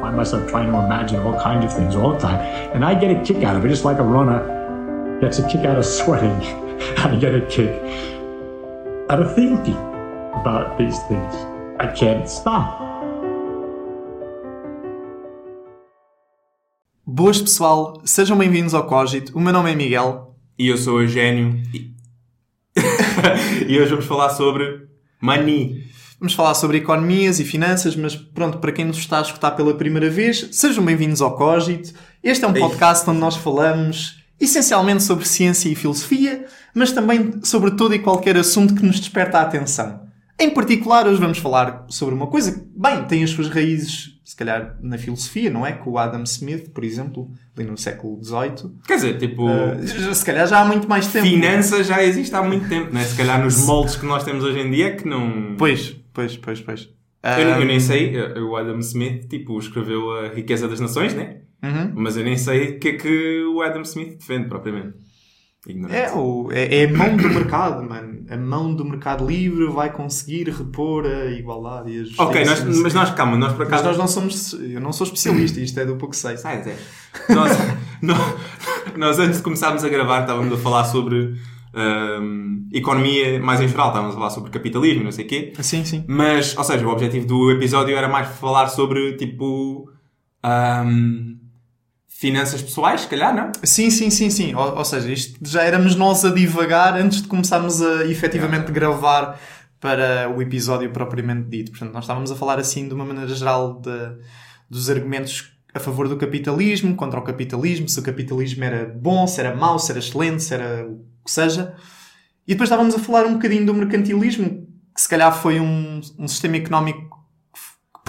find myself trying to imagine all kinds of things all the time. And I get a kick out of it, just like a runner gets a kick out of sweating. I get a kick out of thinking about these things. I can't stop. Boas pessoal, sejam bem-vindos ao Cogito. O meu nome é Miguel. E eu sou o Eugénio. E... e hoje vamos falar sobre money. Vamos falar sobre economias e finanças, mas pronto, para quem nos está a escutar pela primeira vez, sejam bem-vindos ao Cogito. Este é um podcast onde nós falamos essencialmente sobre ciência e filosofia, mas também sobre todo e qualquer assunto que nos desperta a atenção. Em particular, hoje vamos falar sobre uma coisa que, bem, tem as suas raízes, se calhar, na filosofia, não é? Com o Adam Smith, por exemplo, ali no século XVIII. Quer dizer, tipo. Uh, se calhar já há muito mais tempo. Finanças já existe há muito tempo, não é? Se calhar nos moldes que nós temos hoje em dia que não. Pois, pois, pois, pois. Eu, eu, nem sei, o Adam Smith, tipo, escreveu A Riqueza das Nações, né? Uhum. Mas eu nem sei o que é que o Adam Smith defende, propriamente. É, o, é, é, a mão do mercado, mano. A mão do mercado livre vai conseguir repor a igualdade e a justiça. Ok, nós, mas nós, calma, nós por acaso... Mas nós não somos... Eu não sou especialista, isto é do pouco sei. Ah, é. Nós, nós, nós, antes de começarmos a gravar, estávamos a falar sobre um, economia mais em geral. Estávamos a falar sobre capitalismo, não sei o quê. Sim, sim. Mas, ou seja, o objetivo do episódio era mais falar sobre, tipo... Um, finanças pessoais, se calhar, não? Sim, sim, sim, sim. Ou, ou, seja, isto já éramos nós a divagar antes de começarmos a efetivamente gravar para o episódio propriamente dito. Portanto, nós estávamos a falar assim de uma maneira geral de, dos argumentos a favor do capitalismo, contra o capitalismo, se o capitalismo era bom, se era mau, se era excelente, se era que seja. E depois estávamos a falar um bocadinho do mercantilismo, que se calhar foi um, um sistema económico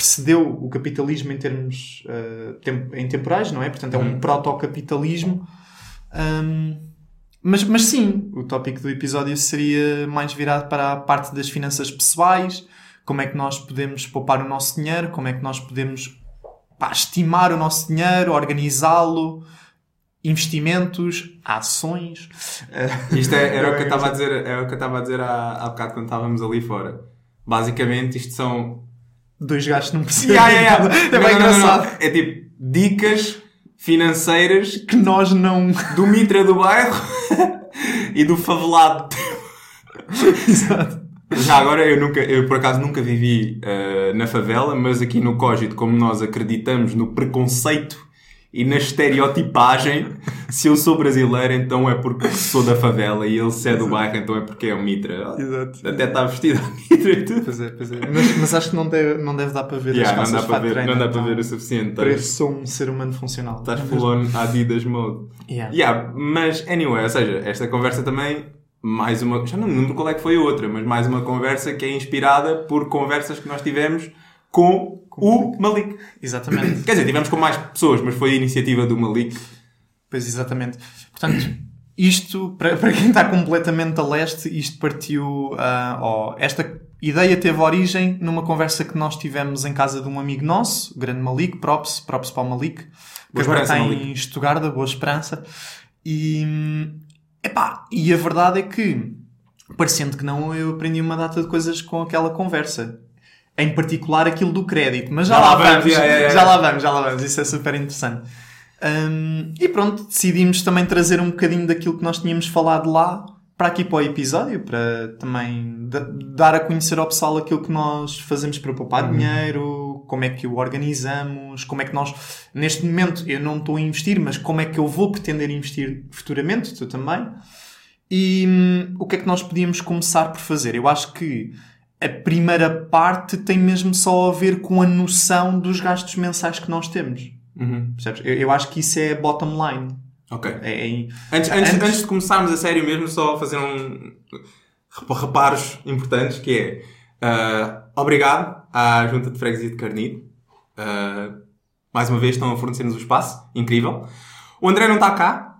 precedeu o capitalismo em termos uh, temp em temporais, não é? Portanto, é um uhum. proto-capitalismo. Um, mas, mas sim, o tópico do episódio seria mais virado para a parte das finanças pessoais, como é que nós podemos poupar o nosso dinheiro, como é que nós podemos pá, estimar o nosso dinheiro, organizá-lo, investimentos, ações. Isto é, era o que eu estava a dizer, era o que eu estava a dizer há, há bocado quando estávamos ali fora. Basicamente, isto são dois gastos não percebem yeah, yeah, yeah. É bem engraçado. Não, não. É tipo dicas financeiras que nós não. Do Mitra do bairro e do favelado. Exato. Já agora eu nunca, eu por acaso nunca vivi uh, na favela, mas aqui no Cogito, como nós acreditamos no preconceito e na estereotipagem, se eu sou brasileiro, então é porque sou da favela e ele se é do bairro, então é porque é o Mitra. Exato. Até está vestido a Mitra e tudo. Pois é, pois é. Mas, mas, acho que não deve, não deve dar para ver yeah, as não dá para ver, treino, Não dá para ver o suficiente. Para isso sou um ser humano funcional. Estás full on Adidas mode. Yeah. yeah. Mas, anyway, ou seja, esta conversa também mais uma, já não lembro qual é que foi a outra, mas mais uma conversa que é inspirada por conversas que nós tivemos com, com o Malik. Exatamente. Quer dizer, tivemos com mais pessoas, mas foi a iniciativa do Malik. Pois, exatamente. Portanto, isto, para, para quem está completamente a leste, isto partiu. Uh, oh, esta ideia teve origem numa conversa que nós tivemos em casa de um amigo nosso, o grande Malik, props, props para o Malik, que agora está Malik. em Estugarda, Boa Esperança. E, epá, e a verdade é que, parecendo que não, eu aprendi uma data de coisas com aquela conversa em particular aquilo do crédito, mas já, já lá, vamos, vamos yeah, yeah, já lá vamos, já lá vamos, isso é super interessante. Um, e pronto, decidimos também trazer um bocadinho daquilo que nós tínhamos falado lá para aqui para o episódio, para também dar a conhecer ao pessoal aquilo que nós fazemos para poupar uhum. dinheiro, como é que o organizamos, como é que nós, neste momento eu não estou a investir, mas como é que eu vou pretender investir futuramente, tu também. E hum, o que é que nós podíamos começar por fazer? Eu acho que a primeira parte tem mesmo só a ver com a noção dos gastos mensais que nós temos. Uhum. Percebes? Eu, eu, acho que isso é bottom line. Ok. É, é... Antes, antes, antes, de começarmos a sério mesmo, só fazer um reparos importantes que é uh, obrigado à Junta de Freguesia de Carnido. Uh, mais uma vez estão a fornecer-nos o espaço. Incrível. O André não está cá,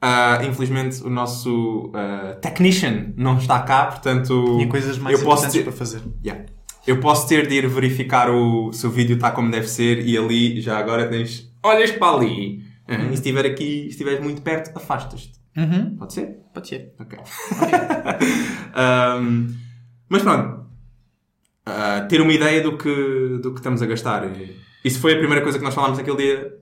Uh, infelizmente o nosso uh, technician não está cá, portanto. Tinha coisas mais eu posso ter... para fazer. Yeah. Eu posso ter de ir verificar o, se o vídeo está como deve ser e ali já agora tens. Olhas para ali. Uhum. E se estiver aqui, se estiveres muito perto, afastas-te. Uhum. Pode ser? Pode ser. Ok. um, mas pronto. Uh, ter uma ideia do que, do que estamos a gastar. Isso foi a primeira coisa que nós falámos naquele dia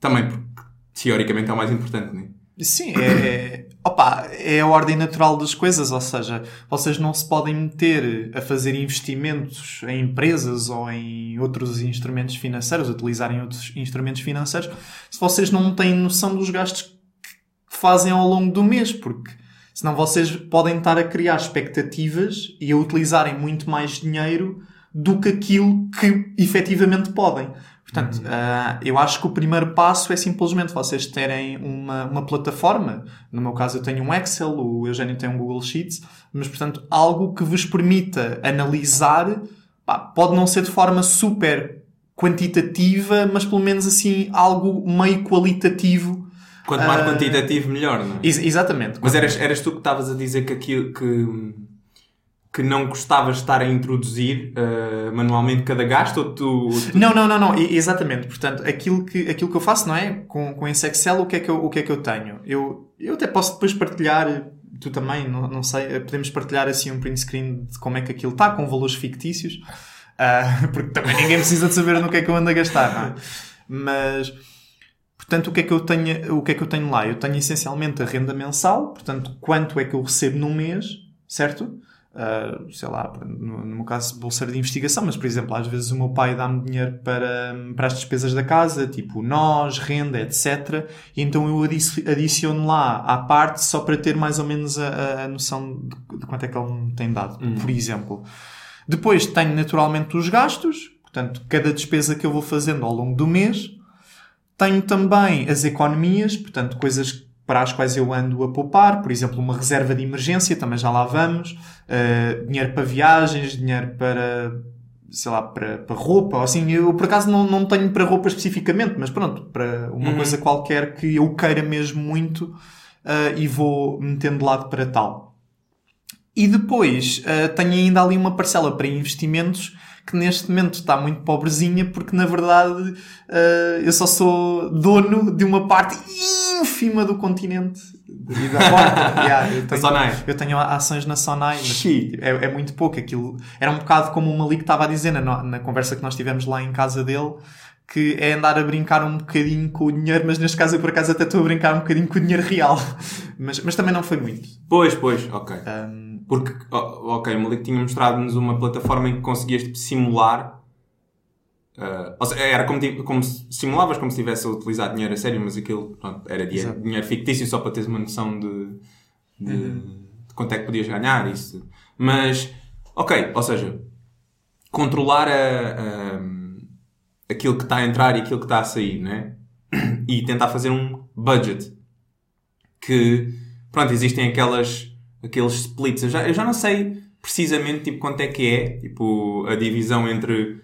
também, porque teoricamente é o mais importante, não é? Sim, é, é, opa, é a ordem natural das coisas, ou seja, vocês não se podem meter a fazer investimentos em empresas ou em outros instrumentos financeiros, utilizarem outros instrumentos financeiros, se vocês não têm noção dos gastos que fazem ao longo do mês, porque senão vocês podem estar a criar expectativas e a utilizarem muito mais dinheiro do que aquilo que efetivamente podem. Portanto, uh, eu acho que o primeiro passo é simplesmente vocês terem uma, uma plataforma. No meu caso, eu tenho um Excel, o Eugênio tem um Google Sheets, mas, portanto, algo que vos permita analisar, pá, pode não ser de forma super quantitativa, mas pelo menos assim, algo meio qualitativo. Quanto mais Ah, quantitativo, melhor, não é? Ex- exatamente. Mas eras, eras tu que estavas a dizer que aquilo que, que não gostavas de estar a introduzir eh, manualmente cada gasto ou tu. tu- Não, não, não, não, exatamente. Portanto, aquilo que, aquilo que eu faço, não é? Com, com esse Excel, o que é que eu, o que é que eu tenho? Eu, eu até posso depois partilhar, tu também, não, não sei, podemos partilhar assim um print screen de como é que aquilo está, com valores fictícios, Ah, porque também ninguém precisa de saber no que é que eu ando a gastar, não é? Mas, portanto, o que é que eu tenho, o que é que eu tenho lá? Eu tenho essencialmente a renda mensal, portanto, quanto é que eu recebo no mês, certo? Uh, sei lá, no, no meu caso, bolseiro de investigação, mas por exemplo, às vezes o meu pai dá-me dinheiro para, para as despesas da casa, tipo nós, renda, etc. E então eu adici- adiciono lá à parte só para ter mais ou menos a, a- a noção de, de quanto é que ele me tem dado, por exemplo. Depois tenho naturalmente os gastos, portanto, cada despesa que eu vou fazendo ao longo do mês. Tenho também as economias, portanto, coisas para as quais eu ando a poupar, por exemplo, uma reserva de emergência, também já lá vamos, uh, dinheiro para viagens, dinheiro para, sei lá, para, para roupa, ou assim, eu por acaso não, não tenho para roupa especificamente, mas pronto, para uma coisa qualquer que eu queira mesmo muito uh, e vou metendo de lado para tal. E depois uh, tenho ainda ali uma parcela para investimentos que neste momento está muito pobrezinha porque na verdade uh, eu só sou dono de uma parte ínfima do continente e da borda. Yeah, eu, tenho, eu tenho ações na Sonai, mas é, é muito pouco. Aquilo era um bocado como o Malik estava a dizer na, na conversa que nós tivemos lá em casa dele. Que é andar a brincar um bocadinho com o dinheiro, mas neste caso eu por acaso até estou a brincar um bocadinho com o dinheiro real. Mas, mas também não foi muito. Pois, pois, ok. Um, Porque, ok, o Malik tinha mostrado-nos uma plataforma em que conseguias tipo, simular. ah, ou seja, era como, como se simulavas como se estivesse a utilizar dinheiro a sério, mas aquilo pronto, era dinheiro, dinheiro fictício só para teres uma noção de, de, de quanto é que podias ganhar. Isso. Mas, ok, ou seja, controlar a, a- aquilo que está a entrar e aquilo que está a sair, né? E tentar fazer um budget que, pronto, existem aquelas, aqueles splits. Eu já, eu já não sei precisamente tipo, quanto é que é tipo, a divisão entre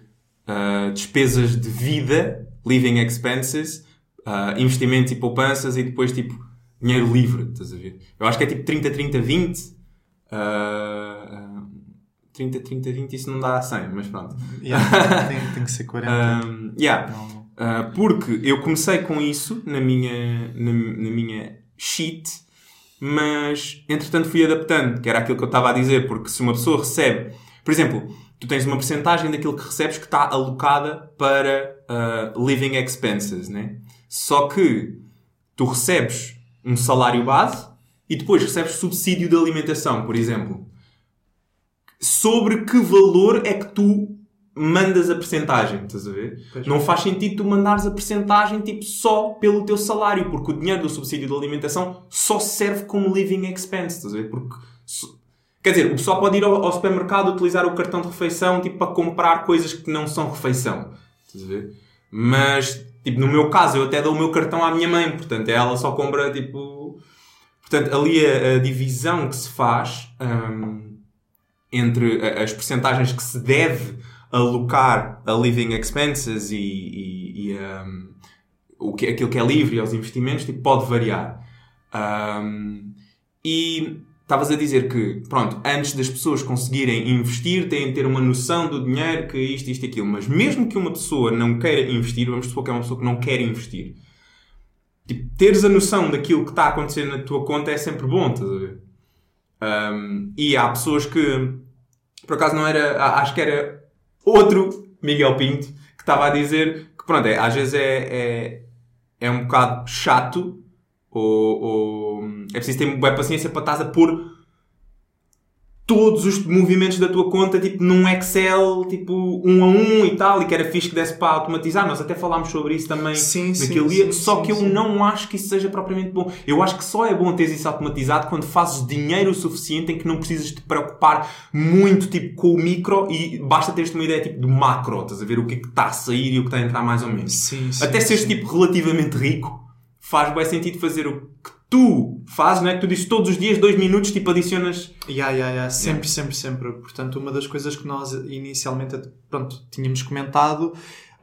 ah, despesas de vida, living expenses, ah, investimentos e poupanças e depois tipo dinheiro livre, estás a ver? Eu acho que é tipo 30, 30, 20. ah, ah, 30, 30, 20, isso não dá a 100, mas pronto. yeah, tem, tem que ser 40. Um, yeah. Não, não. Uh, porque eu comecei com isso na minha, na, na minha sheet, mas entretanto fui adaptando, que era aquilo que eu estava a dizer, porque se uma pessoa recebe, por exemplo, tu tens uma porcentagem daquilo que recebes que está alocada para uh, living expenses, né? Só que tu recebes um salário base e depois recebes subsídio de alimentação, por exemplo. Sobre que valor é que tu mandas a percentagem, estás a ver? Pois. Não faz sentido tu mandares a percentagem tipo só pelo teu salário, porque o dinheiro do subsídio de alimentação só serve como living expense, estás a ver? Porque Quer dizer, o pessoal pode ir ao, ao supermercado utilizar o cartão de refeição tipo, para comprar coisas que não são refeição. Estás a ver? Mas, tipo, no meu caso, eu até dou o meu cartão à minha mãe, portanto, ela só compra, tipo... Portanto, ali a, a divisão que se faz hum, entre as percentagens que se deve alocar a living expenses e, e, e, hum, o que, aquilo que é livre aos investimentos, tipo, pode variar. Hum, e estavas a dizer que, pronto, antes das pessoas conseguirem investir, têm de ter uma noção do dinheiro, que isto, isto e aquilo. Mas mesmo que uma pessoa não queira investir, vamos supor que é uma pessoa que não quer investir, tipo, teres a noção daquilo que está a acontecer na tua conta é sempre bom, estás a ver? Um, e há pessoas que, por acaso não era, acho que era outro Miguel Pinto, que estava a dizer que pronto, é, às vezes é, é, é um bocado chato ou, ou é preciso ter boa paciência para estás a pôr todos os movimentos da tua conta tipo num Excel tipo um a um e tal e que era fixe que desse para automatizar. Nós até falámos sobre isso também Sim, naquele sim, dia. sim, só que eu não acho que isso seja propriamente bom. Eu acho que só é bom ter isso automatizado quando fazes dinheiro o suficiente em que não precisas te preocupar muito tipo com o micro e basta teres uma ideia tipo do macro estás a ver o que é que está a sair e o que está a entrar mais ou menos. Até seres tipo relativamente rico, faz bem sentido fazer o que tu fazes, não é? Que tu dizes todos os dias, dois minutos, tipo adicionas. Ya, ya, ya. Sempre, sempre, sempre. Portanto, uma das coisas que nós inicialmente pronto, tínhamos comentado,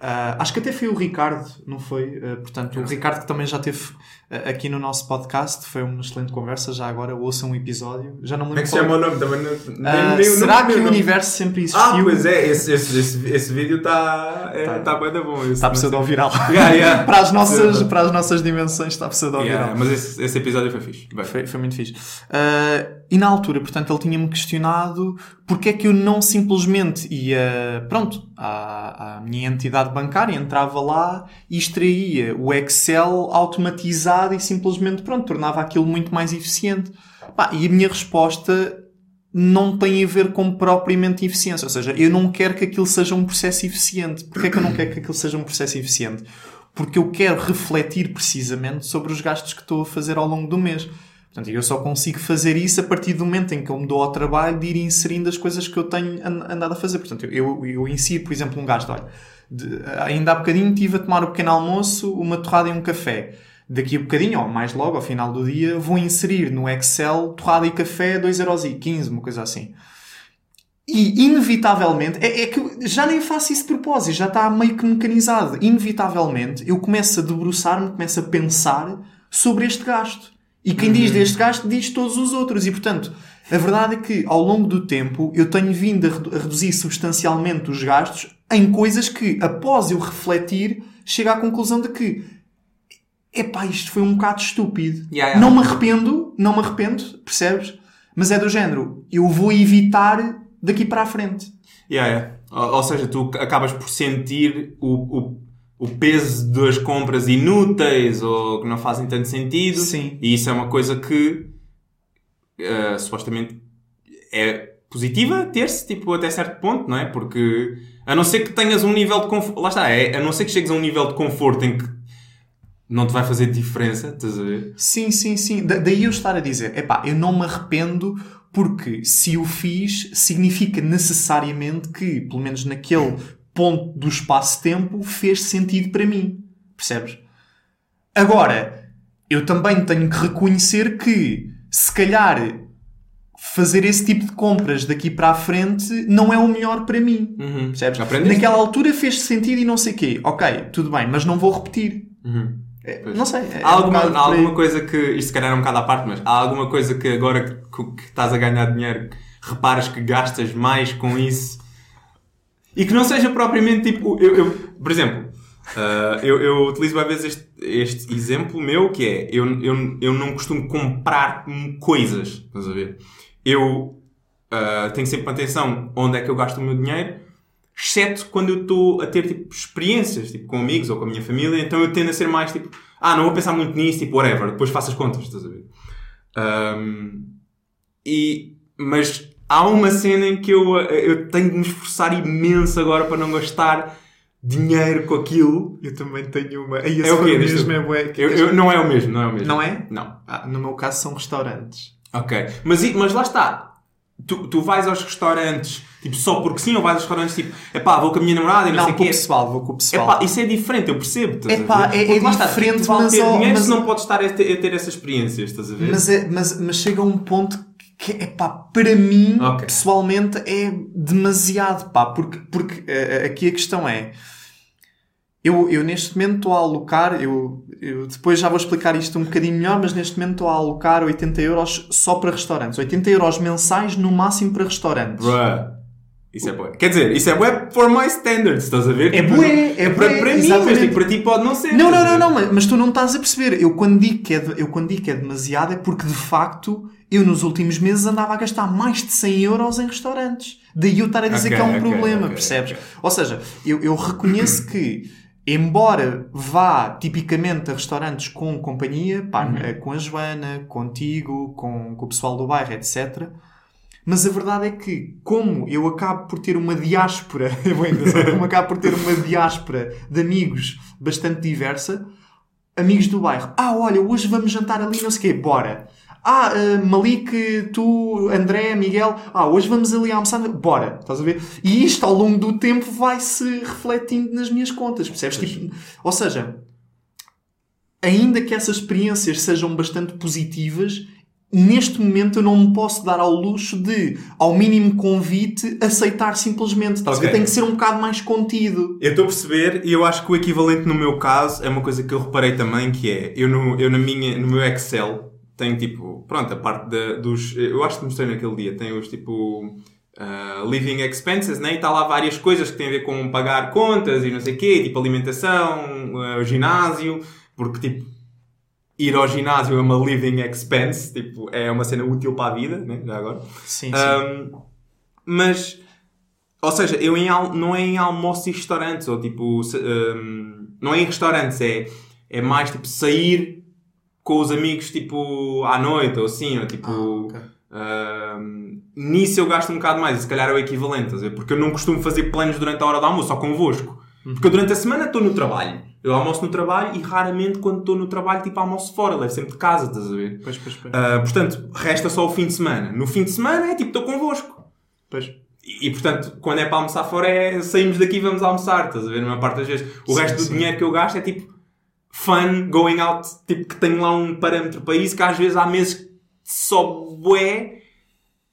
ah, acho que até foi o Ricardo, não foi? Ah, portanto, o Ricardo que também já teve aqui no nosso podcast, foi uma excelente conversa. Já agora ouçam um episódio. Já não me lembro. qual- o nome? Também não, Ah, será que o universo sempre existiu? Ah, pois é, esse, esse, esse, esse vídeo está é, Tá. tá bem da bom. Está pseudo-viral. Yeah, yeah. para, as nossas, para as nossas dimensões está pseudo-viral. Yeah, mas esse, esse episódio foi fixe. Foi, foi muito fixe. Ah, e na altura, portanto, ele tinha-me questionado porque é que eu não simplesmente ia, pronto, à, à minha entidade bancária, entrava lá e extraía o Excel automatizado e simplesmente, pronto, tornava aquilo muito mais eficiente. Pá, e a minha resposta não tem a ver com propriamente eficiência. Ou seja, eu não quero que aquilo seja um processo eficiente. Porquê é que eu não quero que aquilo seja um processo eficiente? Porque eu quero refletir precisamente sobre os gastos que estou a fazer ao longo do mês. Portanto, eu só consigo fazer isso a partir do momento em que eu me dou ao trabalho de ir inserindo as coisas que eu tenho an- andado a fazer. Portanto, eu, eu insiro, por exemplo, um gasto. Olha, de- ainda há bocadinho estive a tomar o pequeno almoço, uma torrada e um café. Daqui a bocadinho, ou mais logo, ao final do dia, vou inserir no Excel torrada e café 2,15€, uma coisa assim. E, inevitavelmente, é, é que eu já nem faço isso de propósito, já está meio que mecanizado. Inevitavelmente, eu começo a debruçar-me, começo a pensar sobre este gasto. E quem diz deste gasto diz todos os outros. E, portanto, a verdade é que, ao longo do tempo, eu tenho vindo a, redu- a reduzir substancialmente os gastos em coisas que, após eu refletir, chego à conclusão de que epá, isto foi um bocado estúpido. Yeah, yeah. Não me arrependo, não me arrependo, percebes? Mas é do género, eu vou evitar daqui para a frente. Yeah, yeah. Ou, ou seja, tu acabas por sentir o, o, o peso das compras inúteis ou que não fazem tanto sentido. Sim. E isso é uma coisa que eh, supostamente é positiva ter-se, tipo, até certo ponto, não é? Porque a não ser que tenhas um nível de conforto. Lá está, é, a não ser que chegues a um nível de conforto em que não te vai fazer diferença, estás a ver? Sim, sim, sim. Da- daí eu estar a dizer, epá, eu não me arrependo porque se o fiz, significa necessariamente que, pelo menos naquele ponto do espaço-tempo, fez sentido para mim. Percebes? Agora, eu também tenho que reconhecer que, se calhar, fazer esse tipo de compras daqui para a frente não é o melhor para mim. Uhum. Percebes? Aprendeste? Naquela altura fez sentido e não sei quê. Ok, tudo bem, mas não vou repetir. Uhum. É, não sei. é Há alguma, um há alguma coisa que, isto se calhar é um bocado à parte, mas há alguma coisa que agora que, que estás a ganhar dinheiro, reparas que gastas mais com isso e que não seja propriamente tipo. Eu, eu- por exemplo, ah, eu, eu utilizo às vezes este, este exemplo meu que é: eu, eu, eu não costumo comprar coisas, estás a ver? Eu ah, tenho sempre atenção onde é que eu gasto o meu dinheiro exceto quando eu estou a ter tipo, experiências tipo, com amigos ou com a minha família, então eu tendo a ser mais tipo, ah, não vou pensar muito nisso, tipo, whatever, depois faço as contas, estás a ver? Ahm, e, mas há uma cena em que eu, eu tenho de me esforçar imenso agora para não gastar dinheiro com aquilo. Eu também tenho uma. Aí, É o quê? Mesmo é bué. Eu, eu- não é o mesmo, não é o mesmo. Não é? Não. Ah, no meu caso são restaurantes. Ok. Mas, mas lá está. Tu, tu vais aos restaurantes, tipo, só porque sim, ou vais aos restaurantes, tipo, epá, vou com a minha namorada e não, Não, sei o com o quê. pessoal, vou com o pessoal. Epá, isso é diferente, eu percebo. Estás Epá, a ver? é- é lá está, diferente, tu vale mas, ter ó, dinheiro mas- não podes estar a ter, a ter essa experiência, estás a ver? mas, é, mas, mas chega a um ponto que, epá, para mim, Ok. pessoalmente, é demasiado, pá, porque, porque eh, aqui a questão é. Eu, eu neste momento estou a alocar, eu, eu depois já vou explicar isto um bocadinho melhor, mas neste momento estou a alocar 80 euros só para restaurantes. 80 euros mensais no máximo para restaurantes. Bruh. Isso é bué. Quer dizer, isso é bué for my standards, estás a ver? É Tipo, bué, é para, bué, para mim, mas exatamente. tipo, para ti pode não ser. Não, não, não, não, mas, mas tu não estás a perceber. Eu quando, digo que é de- eu quando digo que é demasiado é porque de facto eu nos últimos meses andava a gastar mais de 100 euros em restaurantes. Daí eu estar a dizer Ok, que é um ok, problema, ok, percebes? Ou seja, eu, eu reconheço que embora vá tipicamente a restaurantes com companhia, pá, eh, com a Joana, contigo, com, com o pessoal do bairro, etc. Mas a verdade é que, como eu acabo por ter uma diáspora, como acabo por ter uma diáspora de amigos bastante diversa, amigos do bairro, ah, olha, hoje vamos jantar ali, não sei o quê, bora. Ah, eh, Malik, tu, André, Miguel, ah, hoje vamos ali almoçar, bora, estás a ver? E isto ao longo do tempo vai-se refletindo nas minhas contas, percebes? Tipo, ou seja, ainda que essas experiências sejam bastante positivas, neste momento eu não me posso dar ao luxo de, ao mínimo convite, aceitar simplesmente. Estás a ver? Ok. Tem que ser um bocado mais contido. Eu estou a perceber e eu acho que o equivalente no meu caso é uma coisa que eu reparei também, que é, eu no, eu na minha, no meu Excel tenho tipo, pronto, a parte da- dos, eu acho que mostrei naquele dia, tem os tipo, ah, living expenses, né? E está lá várias coisas que têm a ver com pagar contas e não sei o quê, tipo alimentação, o ginásio, porque tipo, ir ao ginásio é uma living expense, tipo, é uma cena útil para a vida, né? Já agora. Sim, sim. Um, mas, ou seja, eu em, não é em almoços e restaurantes, ou tipo, um, não é em restaurantes, é, é mais tipo sair com os amigos tipo à noite ou assim, ou tipo. Ah, ok. um, nisso eu gasto um bocado mais, e se calhar é o equivalente, estás a ver? porque eu não costumo fazer planos durante a hora do almoço, só convosco. Porque eu durante a semana estou no trabalho. Eu almoço no trabalho e raramente quando estou no trabalho, tipo, almoço fora, levo sempre de casa, estás a ver? Pois, pois, pois. Uh, portanto, resta só o fim de semana. No fim de semana é tipo, estou convosco. Pois. E, e, portanto, quando é para almoçar fora, é saímos daqui e vamos almoçar, estás a ver? Na maior parte das vezes. O Sim, resto do sim. dinheiro que eu gasto é tipo fun, going out, tipo que tenho lá um parâmetro para isso, que às vezes há meses que só bué.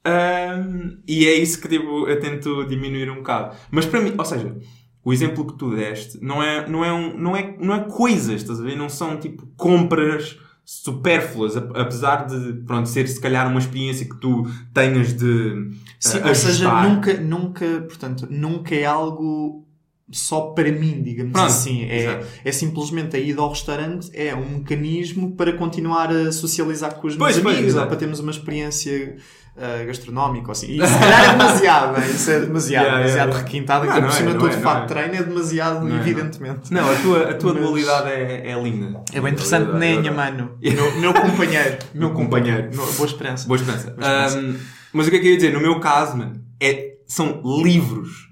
um, e é isso que tipo, eu tento diminuir um bocado. Mas para mim, ou seja, o exemplo que tu deste não é, não é, um, não é, não é coisas, estás a ver? Não são tipo compras supérfluas, apesar de pronto, ser se calhar uma experiência que tu tenhas de Sim, uh, ou seja, ajustar. nunca, nunca, portanto, nunca é algo só para mim, digamos Pronto, assim. É, exato. é simplesmente a ida ao restaurante é um mecanismo para continuar a socializar com os meus Pois, pois, amigos ou para termos uma experiência ah, gastronómica assim. E se calhar é demasiado, né? isso é demasiado, Yeah, demasiado yeah. requintado, Não, não por é, cima todo é, de não fato é. de treino é demasiado, Não é, evidentemente. Não, a tua, a tua Mas- dualidade é, é linda. É bem interessante, A Nenha, dualidade- mano. Meu, meu companheiro. Meu companheiro. Boa esperança. Boa esperança. Boa esperança. Um, mas o que é que eu ia dizer? No meu caso, mano, é, são livros.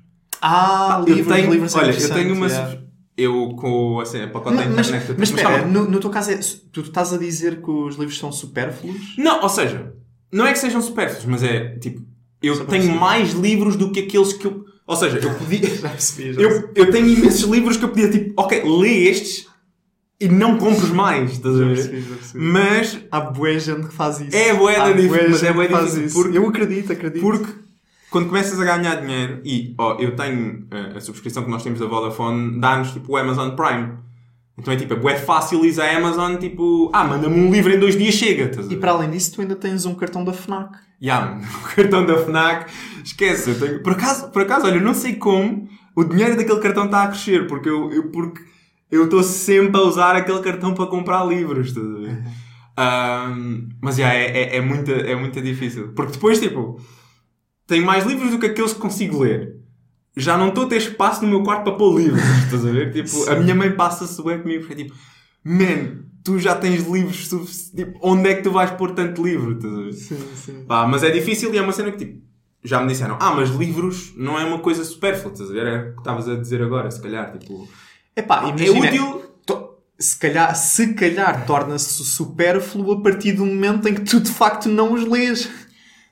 Ah, eu livros, tenho, livros é olha, eu tenho uma. yeah. Eu com assim, a pacote da Mas, mas, internet. eu mas tenho- espera, no, no teu caso, é, tu estás a dizer que os livros são supérfluos? Não, ou seja, não é que sejam supérfluos, mas é tipo, eu Só tenho mais livros do que aqueles que eu. Ou seja, eu podia. Já percebi, já eu, eu tenho imensos livros que eu podia tipo, ok, lê estes e não compres mais, estás a ver? Mas Há bué gente que faz isso. É da Há difícil, mas é faz difícil, porque- Eu acredito, acredito. Porque quando começas a ganhar dinheiro, e ó, eu tenho eh, a subscrição que nós temos da Vodafone, dá-nos tipo o Amazon Prime. Então é tipo, é fácil ir à Amazon, tipo, ah, manda-me um livro em dois dias, chega. estás a E para além disso, tu ainda tens um cartão da FNAC. Ya, mano, o cartão da FNAC, esquece. Tenho... por, acaso, por acaso, olha, eu não sei como o dinheiro daquele cartão está a crescer, porque eu eu- porque eu estou sempre a usar aquele cartão para comprar livros, estás a ver? Ahm, mas já, é, é, é, muito, é muito difícil. Porque depois, tipo, tenho mais livros do que aqueles que consigo ler. Já não estou a ter espaço no meu quarto para pôr livros, estás a ver? Tipo, a minha mãe passa-se bem comigo porque é tipo, man, tu já tens livros suficientes. Tipo, onde é que tu vais pôr tanto livro? Estás a ver? Sim, sim. Pá, mas é difícil e é uma cena que tipo, já me disseram, ah, mas livros não é uma coisa supérflua, estás a ver? É o que estavas a dizer agora, se calhar, tipo. Epá, é imagina, útil. to- Se calhar, se calhar torna-se supérfluo a partir do momento em que tu de facto não os lês.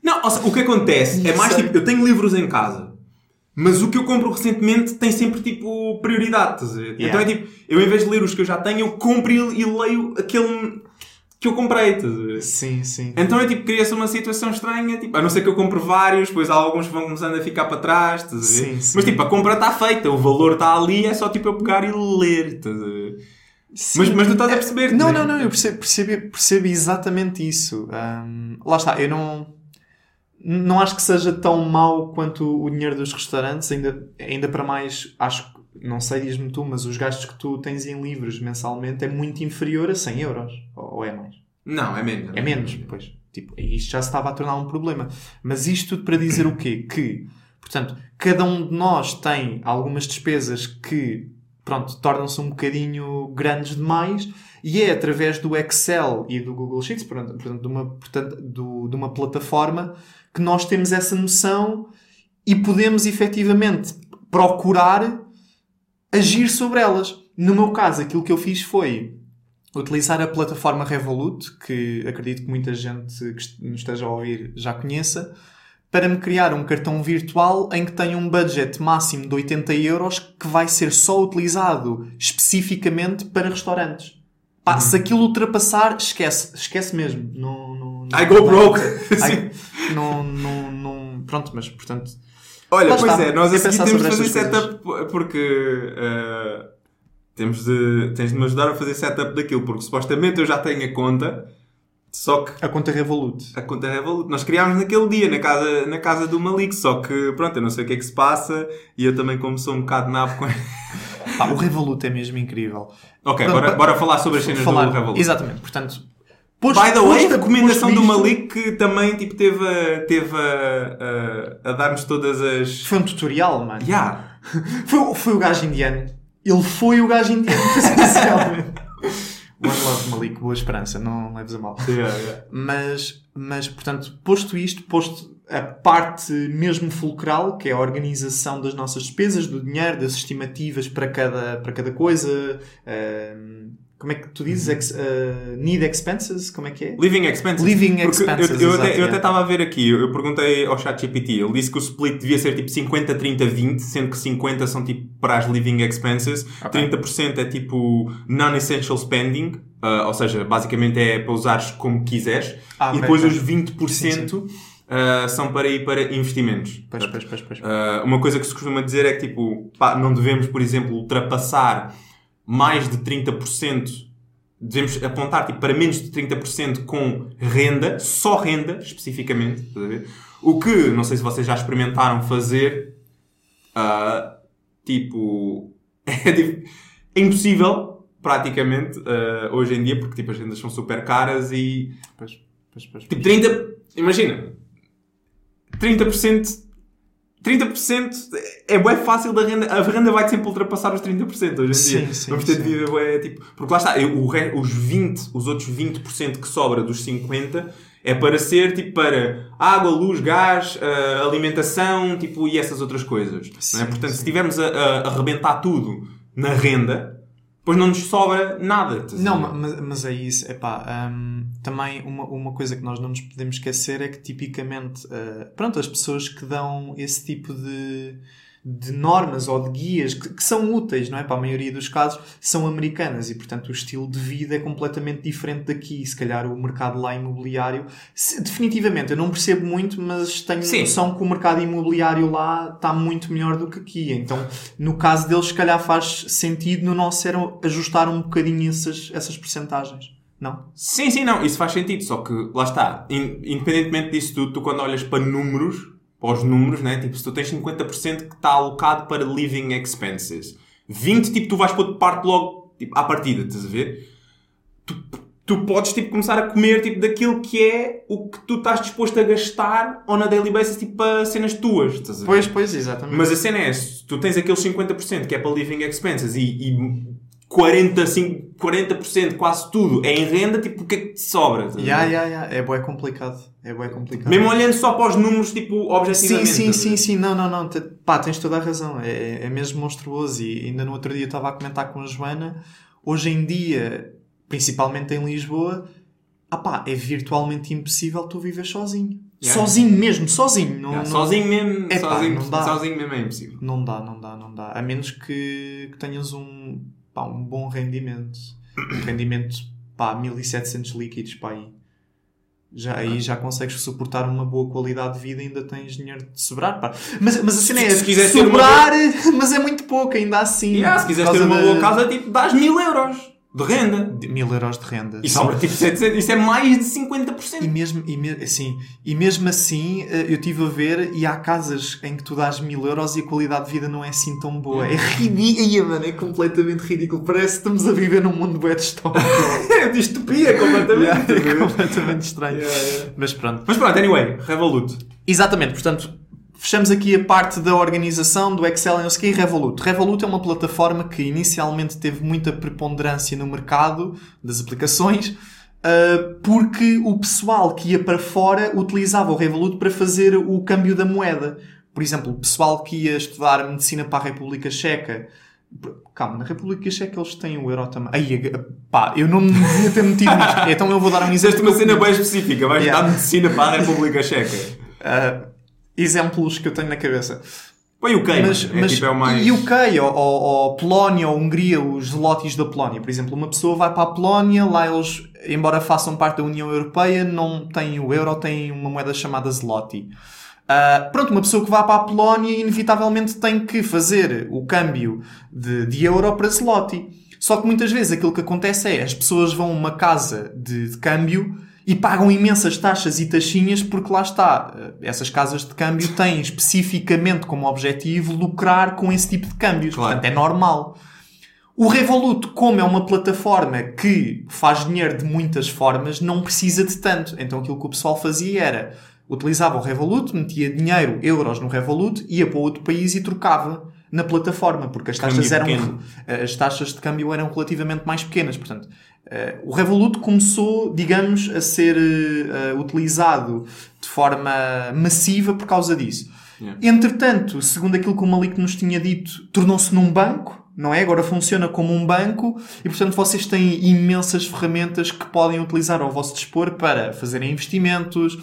Não, ou seja, o que acontece é mais tipo, eu tenho livros em casa, mas o que eu compro recentemente tem sempre tipo prioridade, estás a ver? Yeah. Então é tipo, eu em vez de ler os que eu já tenho, eu compro e, e leio aquele que eu comprei, estás a ver? Sim, sim. Então é tipo, cria-se uma situação estranha, tipo, a não ser que eu compre vários, depois há alguns que vão começando a ficar para trás, estás a ver? Sim, sim. Mas tipo, a compra está feita, o valor está ali, é só tipo eu pegar e ler, estás a ver? Mas, mas tu estás a perceber? Não, né? não, não, eu percebo, percebo, percebo exatamente isso. Ahm, lá está, eu não. Não acho que seja tão mau quanto o dinheiro dos restaurantes, ainda, ainda para mais, acho que, não sei, diz-me tu, mas os gastos que tu tens em livros mensalmente é muito inferior a 100 euros. Ou, é mais? Não, é menos. É menos, pois. Tipo, isto já se estava a tornar um problema. Mas isto tudo para dizer o quê? Que, portanto, cada um de nós tem algumas despesas que pronto, tornam-se um bocadinho grandes demais e é através do Excel e do Google Sheets, portanto, portanto, de, uma, portanto do, de uma plataforma, que nós temos essa noção e podemos efetivamente procurar agir sobre elas. No meu caso, aquilo que eu fiz foi utilizar a plataforma Revolut, que acredito que muita gente que nos esteja a ouvir já conheça, para me criar um cartão virtual em que tenha um budget máximo de 80 euros que vai ser só utilizado especificamente para restaurantes. Pá, se aquilo ultrapassar, esquece. Esquece mesmo. Não, não, não- I go broke. I- não, não, não, pronto, mas portanto... Olha, pois está. é, nós a seguir temos de fazer setup porque eh, temos de, tens de me ajudar a fazer setup daquilo, porque supostamente eu já tenho a conta, só que A conta Revolut. a conta Revolut, nós criámos naquele dia na casa, na casa do Malik, só que pronto, eu não sei o que é que se passa e eu também como sou um bocado nabo com... Pá, o Revolut é mesmo incrível. ok, bora, pa- bora falar sobre as cenas Falar- do Revolut. Exatamente, portanto... posto- By the way, posto- recomendação posto do Malik que também tipo, teve, a, teve a, a, a dar-nos todas as... Foi um tutorial, mano. Yeah. Foi, o- foi o gajo indiano. Ele foi o gajo indiano, essencialmente. One love, Malik, boa esperança, não leves a mal. Yeah, yeah. Mas, mas, portanto, posto isto, posto a parte mesmo fulcral, que é a organização das nossas despesas, do dinheiro, das estimativas para cada, para cada coisa, ehm, como é que tu dizes? Ex, eh, need expenses? Como é que é? Living expenses. Living Porque expenses, Eu, eu até, eu até estava a ver aqui, eu, perguntei ao ChatGPT, ele disse que o split devia ser tipo 50, 30, 20, sendo que 50 são tipo para as living expenses, Ok. 30% é tipo non-essential spending, ah, ou seja, basicamente é para usares como quiseres, Ah, e depois ok. os 20% ah, são para ir para investimentos. Pois, pois, pois, pois. Uh, uma coisa que se costuma dizer é que tipo, pá, não devemos, por exemplo, ultrapassar mais de 30%, devemos apontar tipo, para menos de 30% com renda, só renda, especificamente. O que, não sei se vocês já experimentaram fazer, uh, tipo, é, é impossível, praticamente, uh, hoje em dia, porque tipo, as rendas são super caras e Pois, pois, pois, Tipo, 30. Imagina. 30%. 30% é bem fácil da renda. A renda vai sempre ultrapassar os 30% hoje em Sim, dia. sim, Vamos ter de sim. viver bué, tipo. Porque lá está, eu- re- os 20, os outros 20% que sobra dos 50 é para ser tipo para água, luz, gás, ah, alimentação, tipo, e essas outras coisas. é? Sim, Portanto, sim. se tivermos a, a, a arrebentar tudo na renda, depois não nos sobra nada. Não, mas, mas é isso. Epá, hum, também uma, uma coisa que nós não nos podemos esquecer é que tipicamente, uh, pronto, as pessoas que dão esse tipo de, de normas ou de guias que, que são úteis, não é? Para a maioria dos casos, são americanas e, portanto, o estilo de vida é completamente diferente daqui. Se calhar o mercado lá imobiliário, se- definitivamente, eu não percebo muito, mas tenho Sim. noção que o mercado imobiliário lá está muito melhor do que aqui. Então, no caso deles, se calhar faz sentido, no nosso era ajustar um bocadinho essas, essas percentagens. Não? Sim, sim, não, isso faz sentido, só que lá está, in- independentemente disso tudo, tu quando olhas para números, para os números, né, tipo, se tu tens 50% que está alocado para living expenses, 20, tipo, tu vais pôr de parte logo, tipo, à partida, estás a ver? Tu, tu podes, tipo, começar a comer, tipo, daquilo que é o que tu estás disposto a gastar on a daily basis, tipo, para cenas tuas, estás a ver? Pois, pois, exatamente. Mas a cena é, se tu tens aqueles 50% que é para living expenses e, e 45, 40%, quase tudo, é em renda, tipo, o que é que te sobra? Ya, ya, ya. É bué complicado. É bué complicado. Mesmo olhando só para os números, tipo, Sim, objetivamente. sim, a sim, ver? sim. Não, não, não. Pá, tens toda a razão. É, é mesmo monstruoso. E ainda no outro dia eu estava a comentar com a Joana. Hoje em dia, principalmente em Lisboa, ah pá, é virtualmente impossível tu viver sozinho. Yeah. Sozinho mesmo, sozinho. Não, Yeah, não- Sozinho mesmo, Epá, sozinho, não dá. sozinho mesmo é impossível. Não dá, não dá, não dá. A menos que, que tenhas um, pá, um bom rendimento. Um rendimento, pá, 1700 líquidos, pá, aí. Já, aí já consegues suportar uma boa qualidade de vida e ainda tens dinheiro de sobrar, pá. Mas, mas a cena é, Se uma sobrar, mas é muito pouco, ainda assim. Yeah, se quiseres ter uma boa casa, tipo, dás mil euros de renda. de mil euros de renda. E sobra, tipo, 700, isso é mais de 50%. E mesmo, e, me- assim, e mesmo assim, eh, eu estive a ver e há casas em que tu dás mil euros e a qualidade de vida não é assim tão boa. É ridículo, mano, é completamente ridículo. Parece que estamos a viver num mundo bué distópico. É distopia, completamente. é completamente estranho. Yeah, yeah. Mas pronto. Mas pronto, anyway, Revolut. Exatamente, portanto, fechamos aqui a parte da organização, do Excel e não sei o quê, Revolut. Revolut é uma plataforma que inicialmente teve muita preponderância no mercado das aplicações, uh, porque o pessoal que ia para fora utilizava o Revolut para fazer o câmbio da moeda. Por exemplo, o pessoal que ia estudar medicina para a República Checa Calma, na República Checa eles têm o euro também. Aí, pá, eu não me devia ter metido nisto. Então eu vou dar um exemplo. Dizeste uma cena bem específica, vais yeah. dar medicina para a República Checa. Uh, exemplos que eu tenho na cabeça. Põe UK, mas, é, mas tipo, é o mais... UK ou, ou, ou Polónia ou Hungria, os zlotys da Polónia. Por exemplo, uma pessoa vai para a Polónia, lá eles, embora façam parte da União Europeia, não têm o euro, têm uma moeda chamada zloty. Uh, pronto, uma pessoa que vá para a Polónia inevitavelmente tem que fazer o câmbio de, de euro para zloty. Só que muitas vezes aquilo que acontece é as pessoas vão a uma casa de, de câmbio e pagam imensas taxas e taxinhas porque lá está. Ah, essas casas de câmbio têm especificamente como objetivo lucrar com esse tipo de câmbios. Claro. Portanto, é normal. O Revolut, como é uma plataforma que faz dinheiro de muitas formas, não precisa de tanto. Então aquilo que o pessoal fazia era utilizava o Revolut, metia dinheiro, euros no Revolut, ia para outro país e trocava na plataforma, porque as taxas, eram, as taxas de câmbio eram relativamente mais pequenas. Portanto, o Revolut começou, digamos, a ser uh, utilizado de forma massiva por causa disso. Yeah. Entretanto, segundo aquilo que o Malik nos tinha dito, tornou-se num banco, não é? Agora funciona como um banco e, portanto, vocês têm imensas ferramentas que podem utilizar ao vosso dispor para fazerem investimentos,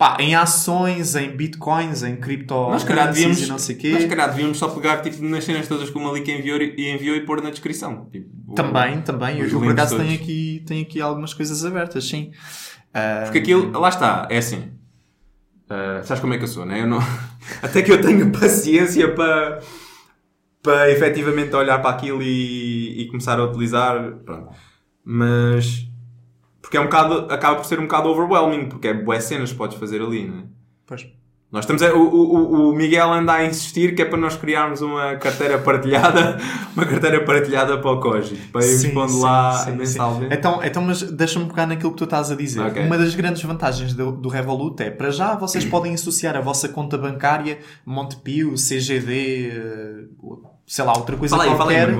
Pá, em ações, em bitcoins, em criptocurrencies e não sei quê. Mas calhar devíamos só pegar tipo, nas cenas todas que o Malik enviou e, enviou e pôr na descrição. Tipo, também, o, também. Eu, por acaso tenho aqui, tenho aqui algumas coisas abertas, sim. Porque aquilo, lá está, é assim. Uh, sabes como é que eu sou, né? Eu não... Até que eu tenho paciência para, para efetivamente olhar para aquilo e, e começar a utilizar. Pronto. Mas porque é um bocado, acaba por ser um bocado overwhelming, porque é boas cenas que podes fazer ali, não é? Pois. Nós estamos a, o, o, o Miguel anda a insistir que é para nós criarmos uma carteira partilhada, uma carteira partilhada para o Koji, para irmos pondo lá sim, mensalmente. Então, então, mas deixa-me pegar naquilo que tu estás a dizer. Okay. Uma das grandes vantagens do, do Revolut é, para já, vocês podem associar a vossa conta bancária Montepio, CGD, sei lá, outra coisa fala qualquer, aí,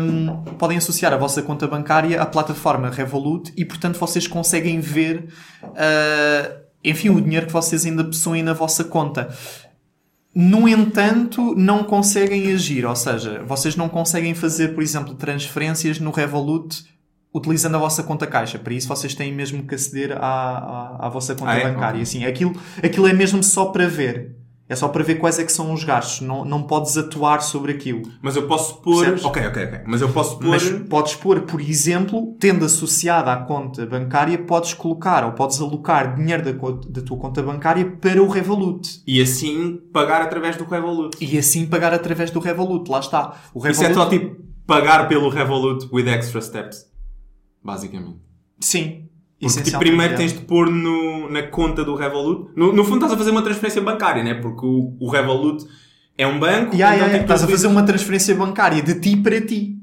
um, podem associar a vossa conta bancária à plataforma Revolut e, portanto, vocês conseguem ver, uh, enfim, o dinheiro que vocês ainda possuem na vossa conta. No entanto, não conseguem agir, ou seja, vocês não conseguem fazer, por exemplo, transferências no Revolut utilizando a vossa conta caixa. Para isso, vocês têm mesmo que aceder à, à, à vossa conta ah, é? bancária. Assim, aquilo, aquilo é mesmo só para ver. É só para ver quais é que são os gastos. Não, não podes atuar sobre aquilo. Mas eu posso pôr... Percebes? Ok, ok, ok. Mas eu posso pôr... Mas podes pôr, por exemplo, tendo associada à conta bancária, podes colocar ou podes alocar dinheiro da, da tua conta bancária para o Revolut. E assim pagar através do Revolut. E assim pagar através do Revolut. Lá está. O Revolut... Isso é só tipo pagar pelo Revolut with extra steps. Basicamente. Sim. Porque tipo, primeiro tens de pôr no, na conta do Revolut. No, no fundo estás a fazer uma transferência bancária, né? Porque o, o Revolut é um banco. Yeah, então yeah, estás a fazer uma transferência bancária de ti para ti.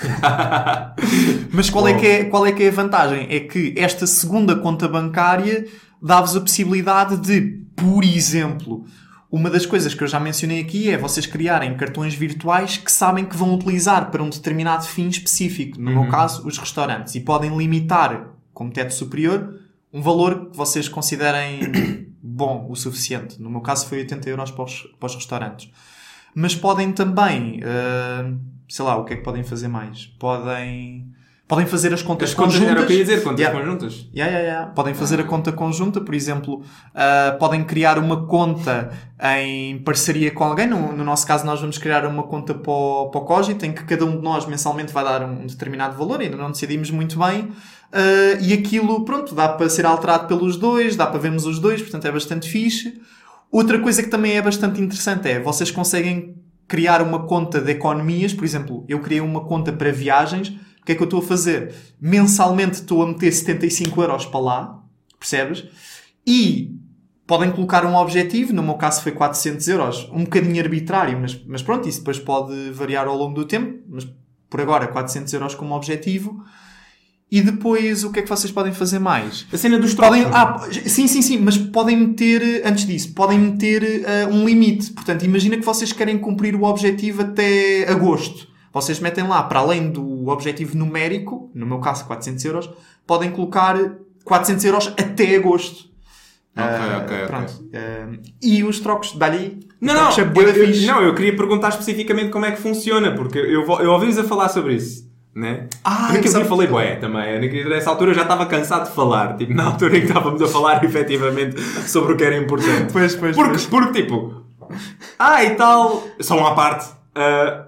Mas qual é, que é, qual é que é a vantagem? É que esta segunda conta bancária dá-vos a possibilidade de, por exemplo, uma das coisas que eu já mencionei aqui é vocês criarem cartões virtuais que sabem que vão utilizar para um determinado fim específico. No uhum. meu caso, os restaurantes. E podem limitar como teto superior, um valor que vocês considerem bom o suficiente. No meu caso foi 80 euros para os, para os restaurantes. Mas podem também, uh, sei lá, o que é que podem fazer mais? Podem Podem fazer as contas as conjuntas. Era o que eu ia dizer, contas yeah. conjuntas. Yeah, yeah, yeah. Podem fazer ah. a conta conjunta, por exemplo, uh, podem criar uma conta em parceria com alguém. No, no, nosso caso, nós vamos criar uma conta para o, para o Cogit, em que cada um de nós mensalmente vai dar um determinado valor, ainda não decidimos muito bem. Uh, e aquilo, pronto, dá para ser alterado pelos dois, dá para vermos os dois, portanto é bastante fixe. Outra coisa que também é bastante interessante é vocês conseguem criar uma conta de economias, por exemplo, eu criei uma conta para viagens o que é que eu estou a fazer? Mensalmente estou a meter 75 euros para lá, percebes? E podem colocar um objetivo, no meu caso foi 400 euros, um bocadinho arbitrário, mas, mas pronto, isso depois pode variar ao longo do tempo, mas por agora 400 euros como objetivo. E depois, o que é que vocês podem fazer mais? A cena dos trocos. Podem, ah, sim, sim, sim, mas podem meter, antes disso, podem meter ah, um limite. Portanto, imagina que vocês querem cumprir o objetivo até agosto. Vocês metem lá, para além do objetivo numérico, no meu caso 400 euros, podem colocar 400 euros até agosto. Ok, Ah, ok, ok. pronto. Ah, e os trocos, dá-lhe. Não, não, é eu, eu- não, eu queria perguntar especificamente como é que funciona, porque eu, eu ouvi-vos a falar sobre isso, né? Ah, exato. eu falei, bué, também. Nessa altura eu já estava cansado de falar, tipo, na altura em que estávamos a falar efetivamente sobre o que era importante. Pois, pois, Porque, pois. porque tipo, ah, e tal, só uma parte, ah,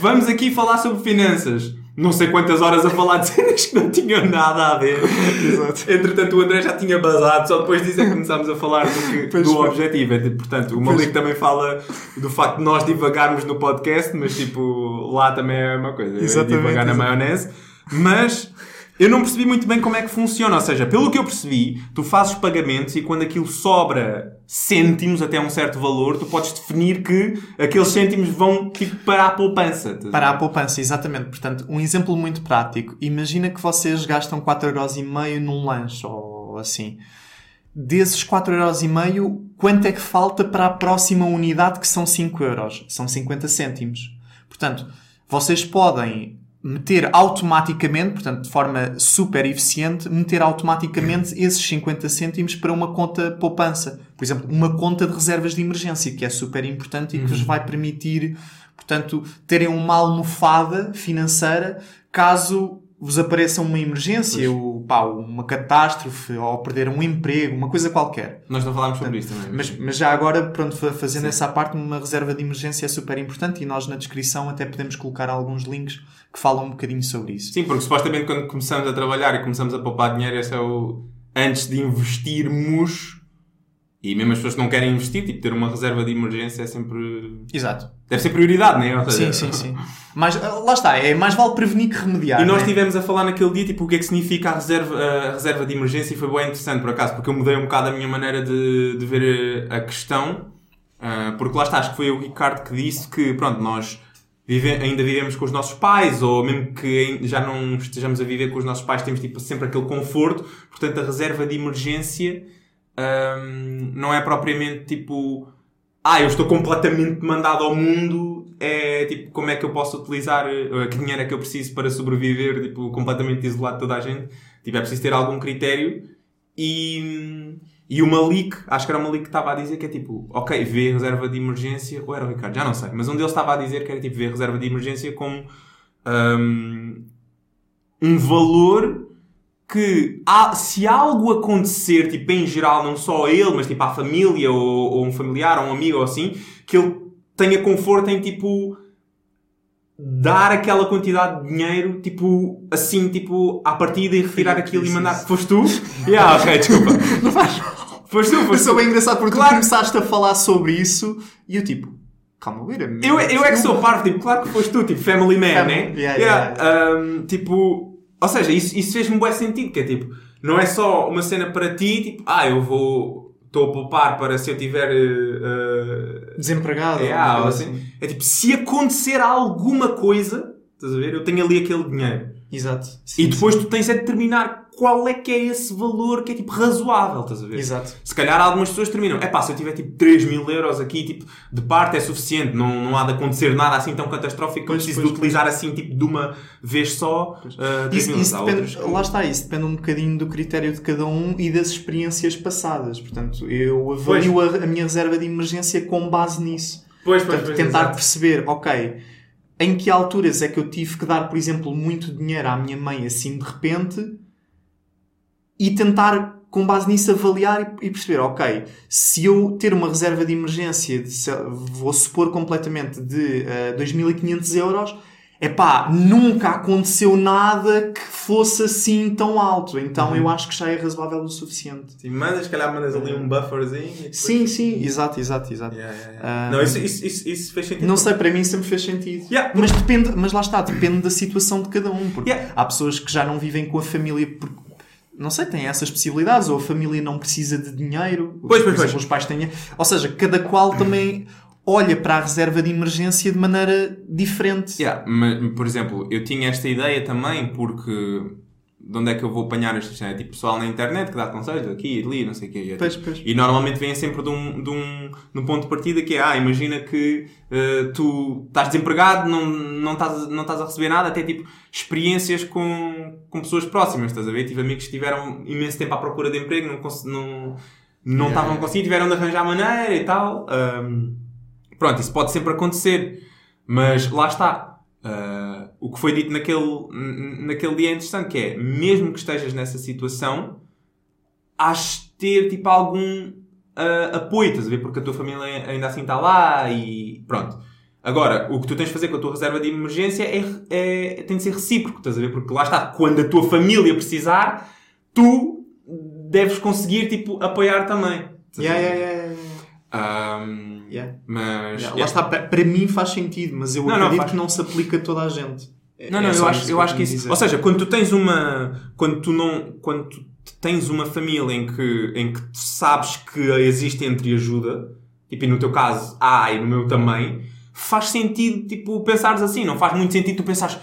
vamos aqui falar sobre finanças. Não sei quantas horas a falar de cenas que não tinham nada a ver. Exato. Entretanto, o André já tinha basado, só depois disso é que começámos a falar do, que- Pois do foi. objetivo. É, portanto, o Malik também fala do facto de nós divagarmos no podcast, mas tipo, lá também é a mesma coisa. É Exatamente, divagar na exato. maionese. Mas eu não percebi muito bem como é que funciona. Ou seja, pelo que eu percebi, tu fazes pagamentos e quando aquilo sobra cêntimos até um certo valor, tu podes definir que aqueles cêntimos vão tipo para a poupança. Para a poupança, exatamente. Portanto, um exemplo muito prático. Imagina que vocês gastam 4,5€ num lanche ou assim. Desses 4,5€, quanto é que falta para a próxima unidade que são 5 euros? São 50 cêntimos. Portanto, vocês podem meter automaticamente, portanto, de forma super eficiente, meter automaticamente esses 50 cêntimos para uma conta poupança. Por exemplo, uma conta de reservas de emergência, que é super importante e que vos vai permitir, portanto, terem uma almofada financeira caso vos apareça uma emergência, ou, pá, uma catástrofe, ou perder um emprego, uma coisa qualquer. Nós não falámos sobre isso também. Mas, mas já agora, pronto, fa- fazendo essa parte, uma reserva de emergência é super importante e nós na descrição até podemos colocar alguns links que falam um bocadinho sobre isso. Sim, porque supostamente quando começamos a trabalhar e começamos a poupar dinheiro, esse é o. Antes de investirmos. E mesmo as pessoas que não querem investir, tipo, ter uma reserva de emergência é sempre. Exato. Deve ser prioridade, não é? Sim, sim, sim. Mas ah, lá está, é mais vale prevenir que remediar. E nós estivemos a falar naquele dia tipo, o que é que significa a reserva, a reserva de emergência e foi bem interessante por acaso, porque eu mudei um bocado a minha maneira de, de ver a, a questão, ah, porque lá está, acho que foi o Ricardo que disse que pronto, nós vive- ainda vivemos com os nossos pais, ou mesmo que já não estejamos a viver com os nossos pais, temos tipo, sempre aquele conforto, portanto a reserva de emergência ahm, não é propriamente tipo ah, eu estou completamente mandado ao mundo, é tipo, como é que eu posso utilizar, eh, que dinheiro é que eu preciso para sobreviver, tipo, completamente isolado de toda a gente. Tipo, é preciso ter algum critério. E, e o Malik, acho que era o Malik que estava a dizer que é tipo, ok, vê reserva de emergência, ou era o Ricardo, já não sei, mas um deles estava a dizer que era tipo, vê reserva de emergência como ahm, um valor que há- se algo acontecer, tipo, em geral, não só a ele, mas tipo à família, ou, ou um familiar, ou um amigo, ou assim, que ele tenha conforto em, tipo, dar aquela quantidade de dinheiro, tipo, assim, tipo, à partida e retirar aquilo e mandar. Foste tu? yeah, ok, desculpa. Não faz Foste tu, Foi foste tu. bem engraçado porque Claro. tu começaste a falar sobre isso e eu tipo, calma, wait a minute. Eu, eu é que sou parvo, tipo, claro que foste tu, tipo, family man, Family, né? yeah, yeah, Um, tipo, ou seja, isso, isso fez-me bom sentido, que é tipo, não é só uma cena para ti, tipo, ah, eu vou, estou a poupar para se eu tiver, uh, Desempregado. é, ou coisa assim. é tipo, se acontecer alguma coisa, estás a ver, eu tenho ali aquele dinheiro. Exato. E Sim, depois tu tens é de determinar qual é que é esse valor que é tipo razoável, estás a ver? Exato. Se calhar algumas pessoas terminam, é pá, se eu tiver tipo 3 mil euros aqui, tipo, de parte é suficiente, não, não há de acontecer nada assim tão catastrófico que eu Pois, preciso pois, de utilizar assim, tipo, de uma vez só, uh, 3 Isso, mil isso depende, outras que- lá está, isso depende um bocadinho do critério de cada um e das experiências passadas. Portanto, eu avalio a, a minha reserva de emergência com base nisso. Pois, pois, Portanto, pois, tentar exato. perceber, ok, em que alturas é que eu tive que dar, por exemplo, muito dinheiro à minha mãe assim de repente e tentar, com base nisso, avaliar e, e perceber, ok, se eu ter uma reserva de emergência, de, vou supor completamente de uh, 2.500 euros, epá, nunca aconteceu nada que fosse assim tão alto. Então Uhum. eu acho que já é razoável o suficiente. Sim, mandas, se calhar mandas ali um bufferzinho. depois- Sim, sim, exato, exato, exato. Yeah, yeah, yeah. Ah, não, isso, isso, isso, isso fez sentido. Não sei, para mim sempre fez sentido. Mas depende, mas lá está, depende da situação de cada um. Porque há pessoas que já não vivem com a família porque, não sei, têm essas possibilidades, ou a família não precisa de dinheiro, Pois, pois, exemplo, pois. os pais têm. Ou seja, cada qual também olha para a reserva de emergência de maneira diferente. Yeah, mas, por exemplo, eu tinha esta ideia também porque de onde é que eu vou apanhar estas cenas? É tipo pessoal na internet que dá conselhos aqui e ali, não sei o quê. É Pois, tipo- pois. e normalmente vem sempre de um, de um, de um ponto de partida que é, ah, imagina que eh, tu estás desempregado, não, não, estás, não estás a receber nada, até tipo experiências com, com pessoas próximas, estás a ver? Tive amigos que estiveram imenso tempo à procura de emprego, não, não, não estavam a conseguir, tiveram de arranjar maneira e tal. Ahm, pronto, isso pode sempre acontecer, mas lá está. Ah, o que foi dito naquele, naquele dia é interessante, que é, mesmo que estejas nessa situação, has de ter tipo algum ah, apoio, estás a ver? Porque a tua família ainda assim está lá e pronto. Agora, o que tu tens de fazer com a tua reserva de emergência é, é- tem de ser recíproco, estás a ver? Porque lá está, quando a tua família precisar, tu deves conseguir tipo apoiar também. Yeah, yeah, yeah, yeah. Ahm, Yeah. mas Yeah. Lá está, pa- para mim faz sentido, mas eu Não, não, acredito faz. que não se aplica a toda a gente. É- Não, não, é eu só acho, eu acho que isso. dizer. Ou seja, quando tu tens uma. Quando tu não. Quando tu tens uma família em que, em que tu sabes que existe entreajuda, tipo, e no teu caso há e no meu também, faz sentido, tipo, pensares assim. Não faz muito sentido tu pensares.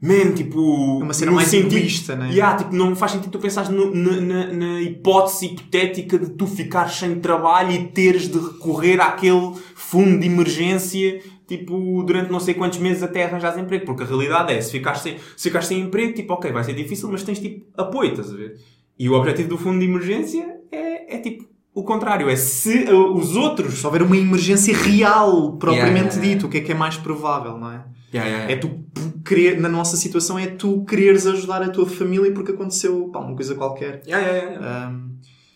Man, tipo. É uma cena mais sentido- egoísta, né? Yeah, tipo, não faz sentido tu pensares no- na, na- na hipótese hipotética de tu ficares sem trabalho e teres de recorrer àquele fundo de emergência, tipo, durante não sei quantos meses até arranjares emprego. Porque a realidade é, se ficares sem, se ficares sem emprego, tipo, ok, vai ser difícil, mas tens, tipo, apoio, estás a ver? E o objetivo do fundo de emergência é, é tipo, o contrário. É se uh, os outros... Se houver uma emergência real, propriamente yeah. dito, o que é que é mais provável, não é? Yeah, yeah, yeah. É tu querer, na nossa situação, é tu quereres ajudar a tua família porque aconteceu pá, uma coisa qualquer. Um,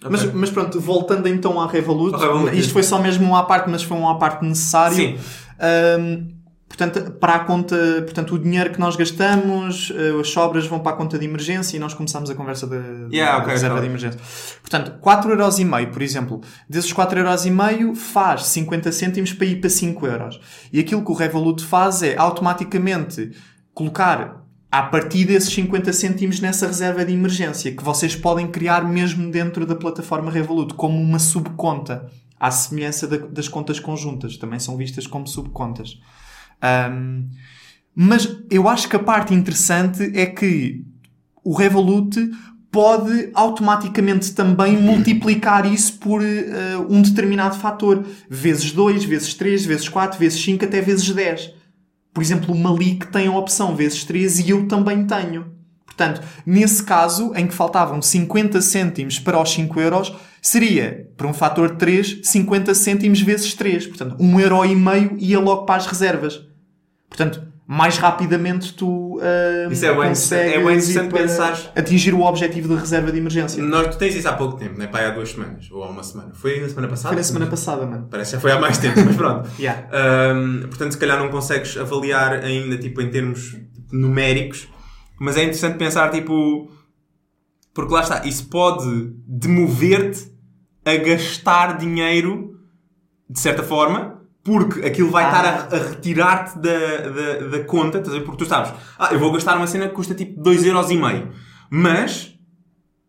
Ok. mas, mas pronto, voltando então à Revolut, Revolut. isto foi só mesmo um à parte, mas foi um à parte necessário. Sim. Um, portanto, para a conta, portanto, o dinheiro que nós gastamos, eh, as sobras vão para a conta de emergência e nós começamos a conversa da, da Yeah, ok, reserva de emergência. Portanto, 4,5€, por exemplo, desses 4,5€ faz 50 cêntimos para ir para 5 euros. E aquilo que o Revolut faz é automaticamente colocar a partir desses 50 cêntimos nessa reserva de emergência, que vocês podem criar mesmo dentro da plataforma Revolut, como uma subconta, à semelhança da- das contas conjuntas, também são vistas como subcontas. Um, mas eu acho que a parte interessante é que o Revolut pode automaticamente também multiplicar isso por eh, um determinado fator. Vezes 2, vezes 3, vezes 4, vezes 5, até vezes 10. Por exemplo, o Malik tem a opção vezes 3 e eu também tenho. Portanto, nesse caso, em que faltavam 50 cêntimos para os 5 euros, seria, por um fator de 3, 50 cêntimos vezes 3. Portanto, 1 euro e meio ia logo para as reservas. Portanto, mais rapidamente tu ah, Isso é bem consegues interessante- é bem interessante para pensares- atingir o objetivo da reserva de emergência. Nós, tu tens isso há pouco tempo, não é? Pá, há duas semanas. Ou há uma semana. Foi na semana passada? Foi na semana passada, mano. Parece que já foi há mais tempo, mas pronto. Yeah. Ahm, portanto, se calhar não consegues avaliar ainda, tipo, em termos tipo, numéricos. Mas é interessante pensar, tipo... Porque lá está, isso pode demover-te a gastar dinheiro, de certa forma, porque aquilo vai Ah. estar a, a retirar-te da, da, da conta, a? Porque tu sabes, ah, eu vou gastar uma cena que custa tipo 2,5€. Mas,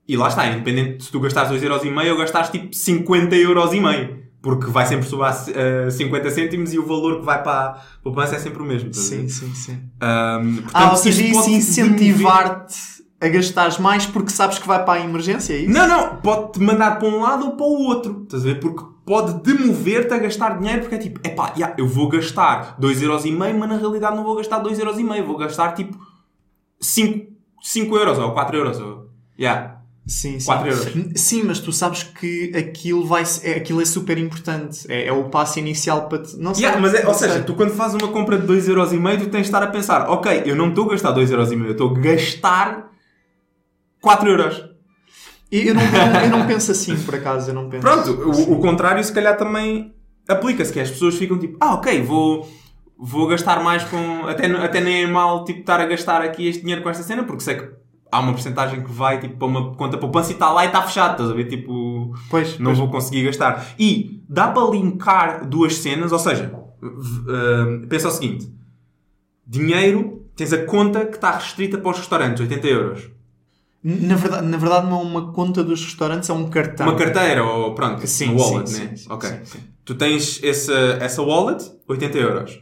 e lá está, independente de se tu gastares 2,5€ ou gastares tipo 50,5€. Porque vai sempre sobrar eh, 50 cêntimos e o valor que vai para a poupança é sempre o mesmo. a? Sim, sim, sim. Ahm, portanto, Ah, ou seja, isso incentivar-te a gastares mais porque sabes que vai para a emergência, é isso? Não, não, pode-te mandar para um lado ou para o outro. Estás a ver? Porque pode demover-te a gastar dinheiro porque é tipo, epá, yeah, eu vou gastar 2,5€, mas na realidade não vou gastar 2,5€, vou gastar tipo 5, 5 euros ou 4 euros. Ou... Yeah. Sim, sim. 4 euros. Sim, mas tu sabes que aquilo, vai, é, aquilo é super importante. É, é o passo inicial para te. Não sei. Yeah, mas é, ou seja, tu quando fazes uma compra de 2,5€ tu tens de estar a pensar, ok, eu não estou a gastar 2,5€, eu estou a gastar 4 euros. E Eu não, eu, não penso assim, por acaso. Eu não penso. Pronto, o, o contrário se calhar também aplica-se, que as pessoas ficam tipo, ah, ok, vou, vou gastar mais com. Até, até nem é mal tipo, estar a gastar aqui este dinheiro com esta cena, porque sei que há uma porcentagem que vai tipo, para uma conta poupança e está lá e está fechado, estás a ver? Tipo, Pois, não pois. vou conseguir gastar. E dá para linkar duas cenas, ou seja, ah, pensa o seguinte: dinheiro, tens a conta que está restrita para os restaurantes, 80 euros. Na verdade, na verdade, não é uma conta dos restaurantes, é um cartão. Uma carteira, ou pronto, Sim, uma wallet, sim, né? sim, ok. sim. Tu tens essa, essa wallet, 80 euros.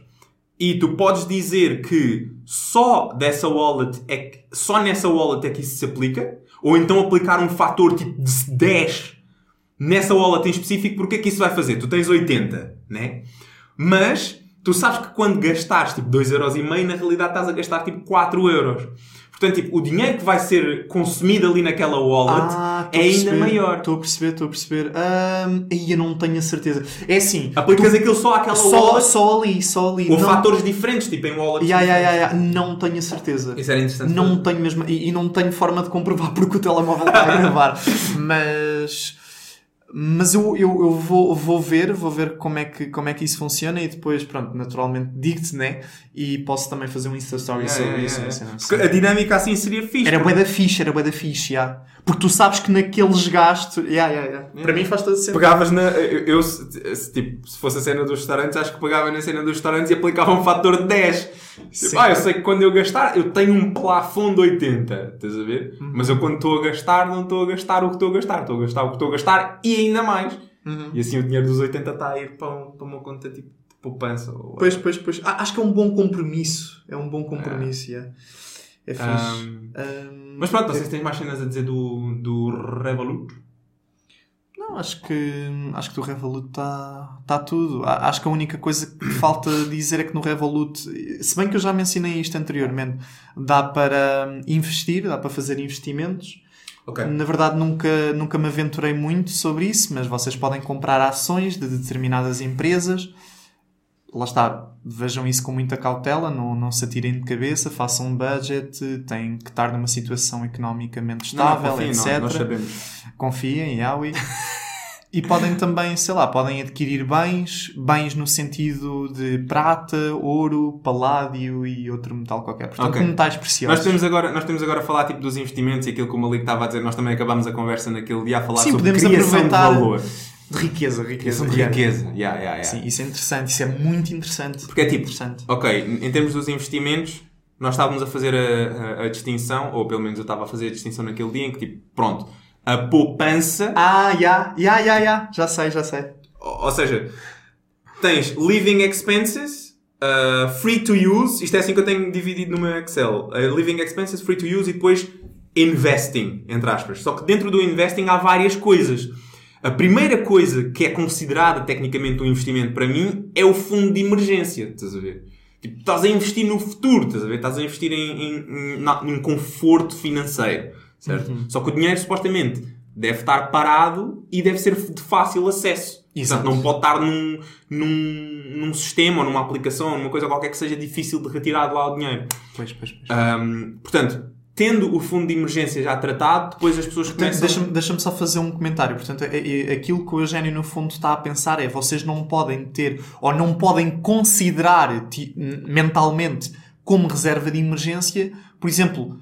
e tu podes dizer que só dessa wallet é que, só nessa wallet é que isso se aplica, ou então aplicar um fator tipo de 10 nessa wallet em específico, porque é que isso vai fazer? Tu tens 80, né? Mas tu sabes que quando gastares tipo 2,5€, na realidade estás a gastar tipo 4 euros. Portanto, tipo, o dinheiro que vai ser consumido ali naquela wallet Ah, é ainda maior. Estou a perceber, estou a perceber. Aí eu não tenho a certeza. É assim, Aplicas aquilo só àquela só, wallet só ali, só ali. ou não, fatores diferentes, tipo em wallets Ya, ya, ya, diferentes. ya, Não tenho a certeza. Isso era interessante. Não tenho mesmo. E, e não tenho forma de comprovar porque o telemóvel está a gravar. Mas. Mas eu, eu, eu vou, vou ver, vou ver como é, que, como é que isso funciona e depois, pronto, naturalmente digo-te, né? E posso também fazer um Insta Story Yeah, sobre yeah, isso. yeah, assim, yeah. a dinâmica assim seria fixe. Era bué da fixe, era bué da fixe, já. Porque tu sabes que naqueles gastos... Yeah, yeah, yeah. Para mim faz todo sentido. Pegavas na. Eu, eu, se, tipo, se fosse a cena dos restaurantes, acho que pegava na cena dos restaurantes e aplicava um fator de 10. Tipo, ah, eu sei que quando eu gastar, eu tenho um plafond de 80. Estás a ver? Mas eu quando estou a gastar, não estou a gastar o que estou a gastar. Estou a gastar o que estou a gastar e ainda mais. E assim o dinheiro dos 80 está a ir para, um- para uma conta tipo de poupança. Ou, Pois, pois, pois. Ah, acho que é um bom compromisso. É um bom compromisso, yeah. É fixe. Ahm, Ahm, mas pronto, vocês têm mais cenas a dizer do, do Revolut? Não, acho que, acho que do Revolut está tá tudo. Acho que a única coisa que falta dizer é que no Revolut, se bem que eu já mencionei isto anteriormente, dá para investir, dá para fazer investimentos. Ok. Na verdade, nunca, nunca me aventurei muito sobre isso, mas vocês podem comprar ações de determinadas empresas. Lá está, vejam isso com muita cautela, não, não se atirem de cabeça, façam um budget, têm que estar numa situação economicamente Não, não, estável, confiem, etc. nós, nós sabemos. Confiem, Yaoi. E podem também, sei lá, podem adquirir bens, bens no sentido de prata, ouro, paládio e outro metal qualquer. Portanto, Ok. metais preciosos. Nós temos, agora, nós temos agora a falar tipo, dos investimentos e aquilo que o Malik estava a dizer. Nós também acabámos a conversa naquele dia a falar Sim, sobre podemos criação aproveitar- de valor. De riqueza, riqueza. Criação de riqueza. Yeah, yeah, yeah. Sim, isso é interessante, isso é muito interessante. Porque é tipo, Interessante. ok, em termos dos investimentos, nós estávamos a fazer a, a- a distinção, ou pelo menos eu estava a fazer a distinção naquele dia em que, tipo, pronto, a poupança, Ah, já, já, já, já. Já sei, já sei. ou, ou seja, tens living expenses, uh, free to use, isto é assim que eu tenho dividido no meu Excel, uh, living expenses, free to use e depois investing, entre aspas. Só que dentro do investing há várias coisas. A primeira coisa que é considerada tecnicamente um investimento para mim é o fundo de emergência, estás a ver? Tipo, estás a investir no futuro, estás a ver? Estás a investir em, em, em, na- em conforto financeiro, certo? Só que o dinheiro supostamente deve estar parado e deve ser de fácil acesso. Exato. Portanto, não pode estar num, num, num sistema ou numa aplicação ou numa coisa qualquer que seja difícil de retirar de lá o dinheiro. Pois, pois, pois. Ahm, portanto, tendo o fundo de emergência já tratado, depois as pessoas começam... Deixa-me deixa só fazer um comentário. Portanto, é- é- aquilo que o Eugénio, no fundo, está a pensar é vocês não podem ter ou não podem considerar mentalmente como reserva de emergência, por exemplo,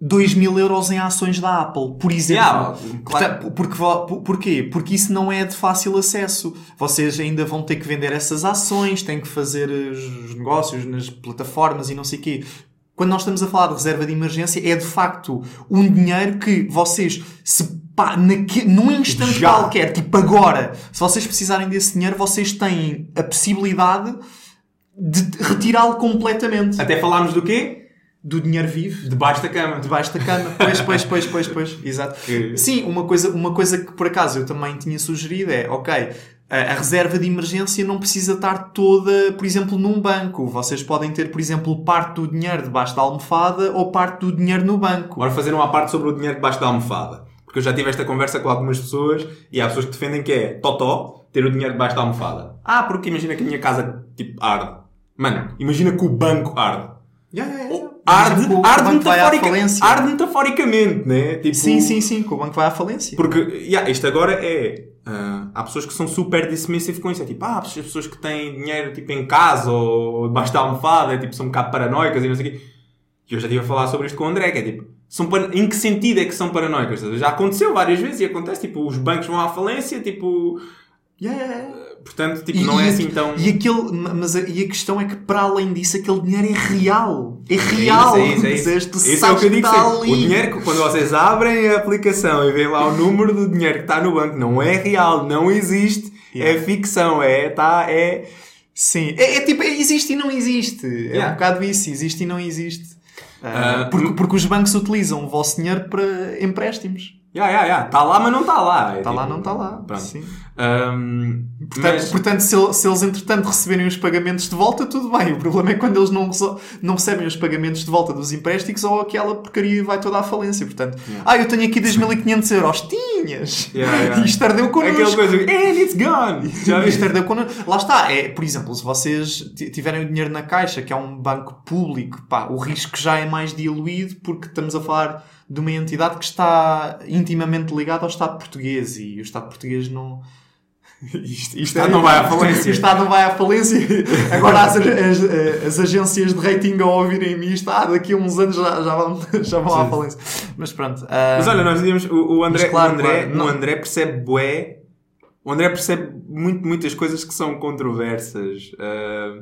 2 mil euros em ações da Apple, por exemplo. Yeah, claro. Porque, porquê? Porque isso não é de fácil acesso. Vocês ainda vão ter que vender essas ações, têm que fazer os negócios nas plataformas e não sei o quê. Quando nós estamos a falar de reserva de emergência, é de facto um dinheiro que vocês, se pá, naque, num instante Já. qualquer, tipo agora, se vocês precisarem desse dinheiro, vocês têm a possibilidade de retirá-lo completamente. Até falámos do quê? Do dinheiro vivo. Debaixo da cama. Debaixo da cama. Pois, pois, pois, pois, pois. Exato. Sim, uma coisa, uma coisa que por acaso eu também tinha sugerido é, ok, a, reserva de emergência não precisa estar toda, por exemplo, num banco. Vocês podem ter, por exemplo, parte do dinheiro debaixo da almofada ou parte do dinheiro no banco. Bora fazer uma parte sobre o dinheiro debaixo da almofada. Porque eu já tive esta conversa com algumas pessoas e há pessoas que defendem que é totó ter o dinheiro debaixo da almofada. Ah, porque imagina que a minha casa, tipo, arde. Mano, imagina que o banco arde. Yeah, yeah, yeah. Arde, o arde, metaforica- arde metaforicamente, né? Tipo, Sim, sim, sim, que o banco vai à falência. Porque, yeah, isto agora é. Ah, há pessoas que são super dismissive com isso. É tipo, ah, as pessoas que têm dinheiro tipo em casa ou debaixo da almofada, é, tipo, são um bocado paranoicas e não sei o quê. E eu já estive a falar sobre isto com o André, que é tipo, são em que sentido é que são paranoicas? Já aconteceu várias vezes e acontece, tipo, os bancos vão à falência, tipo. Yeah, yeah. Portanto, tipo, não é e, assim tão. E, aquele, mas a, e a questão é que, para além disso, aquele dinheiro é real. É real. É isso, é isso, é isso. Tu Isso é o que eu digo sempre. ali. O dinheiro, quando vocês abrem a aplicação e veem lá o número do dinheiro que está no banco, não é real, não existe, Yeah. é ficção, é, tá, é... Sim, é, é tipo, é, existe e não existe. É Yeah. um bocado isso, existe e não existe. Ah, porque, porque os bancos utilizam o vosso dinheiro para empréstimos. Ya, ya, ya. Está lá, mas não está lá. É Está lá, tipo- não está lá. Pronto. Sim. Ahm, Portanto, mas- portanto se, se eles entretanto receberem os pagamentos de volta, tudo bem. O problema é quando eles não, não recebem os pagamentos de volta dos empréstimos ou aquela porcaria vai toda à falência. Portanto, ah, eu tenho aqui 2.500 euros. Tinhas! Yeah, yeah. Isto ardeu connosco. Aquela coisa, and it's gone! Já Isto herdeu connosco. Lá está, é, por exemplo, se vocês ti- tiverem o dinheiro na caixa, que é um banco público, pá, o risco já é mais diluído porque estamos a falar de uma entidade que está intimamente ligada ao Estado português e o Estado português não. Isto, isto Estado não vai à falência. O Estado não vai à falência. Agora as, as, as agências de rating ao ouvirem isto, ah, daqui a uns anos já, já vão, já vão à falência. Mas pronto. ah, Mas olha, nós dizíamos, o, o André, claro, o André, claro, o André percebe bué, o André percebe muito, muitas coisas que são controversas. Ah,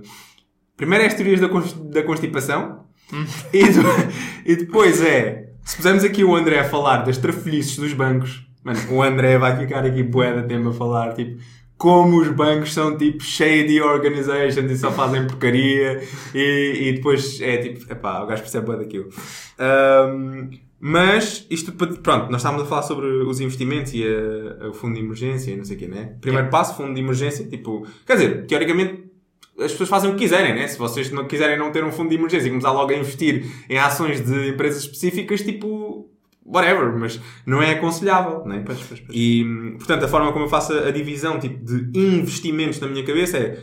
primeiro é as teorias da, da constipação Hum. e, e depois é, se pusermos aqui o André a falar das trafolhices dos bancos, mano, o André vai ficar aqui bué de tempo a falar, tipo, como os bancos são tipo shady organizations e só fazem porcaria e, e depois é tipo, epá, o gajo percebe bué daquilo. Ahm, mas isto, pronto, nós estávamos a falar sobre os investimentos e a- o fundo de emergência e não sei o quê, né? Primeiro passo, fundo de emergência, tipo, quer dizer, teoricamente as pessoas fazem o que quiserem, né? Se vocês não quiserem não ter um fundo de emergência e começar logo a investir em ações de empresas específicas, tipo, whatever, mas não é aconselhável, né? Pois, pois, pois. E, portanto, a forma como eu faço a divisão tipo, de investimentos na minha cabeça é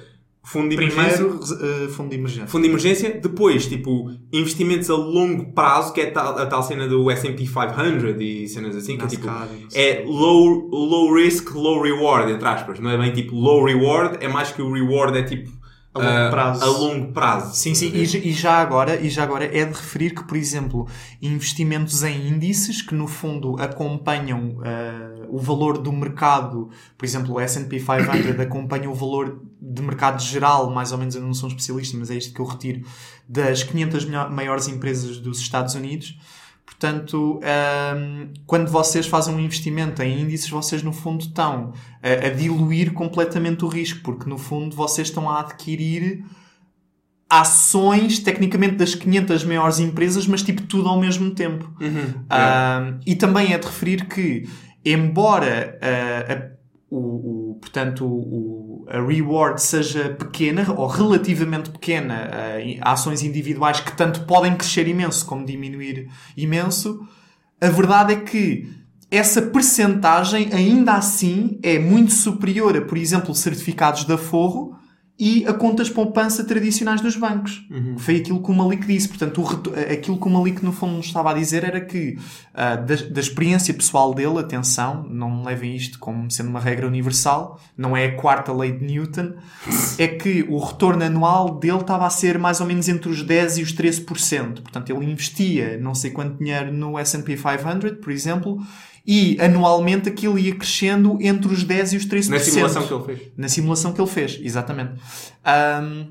fundo de emergência, Primeiro, eh, fundo de emergência. fundo de emergência, depois, tipo, investimentos a longo prazo, que é tal- a tal cena do S&P 500 e cenas assim, que é tipo, não é low, low risk, low reward, entre aspas. Não é bem tipo low reward, é mais que o reward é tipo A longo ah, prazo. a longo prazo. Sim, sim, e, já- e já agora, e já agora é de referir que, por exemplo, investimentos em índices que no fundo acompanham ah, o valor do mercado, por exemplo, o S&P 500 acompanha o valor de mercado geral, mais ou menos, eu não sou um especialista, mas é isto que eu retiro, das 500 melhor- maiores empresas dos Estados Unidos. Portanto, ahm, quando vocês fazem um investimento em índices, vocês no fundo estão a, a diluir completamente o risco, porque no fundo vocês estão a adquirir ações, tecnicamente, das 500 maiores empresas, mas tipo tudo ao mesmo tempo. Uhum. Ah, e também é de referir que, embora ah, a- o, o- portanto, o, a reward seja pequena, ou relativamente pequena, ah, em ações individuais que tanto podem crescer imenso como diminuir imenso, a verdade é que essa percentagem ainda assim é muito superior a, por exemplo, certificados de aforro e a contas poupança tradicionais dos bancos. Foi aquilo que o Malik disse. Portanto, o aquilo que o Malik no fundo nos estava a dizer era que, ah, da, da experiência pessoal dele, atenção, não levem isto como sendo uma regra universal, não é a quarta lei de Newton, é que o retorno anual dele estava a ser mais ou menos entre os 10% e os 13%. Portanto, ele investia não sei quanto dinheiro no S&P 500, por exemplo, e anualmente aquilo ia crescendo entre os 10% e os 13%. Na simulação que ele fez. Na simulação que ele fez, exatamente. Ahm,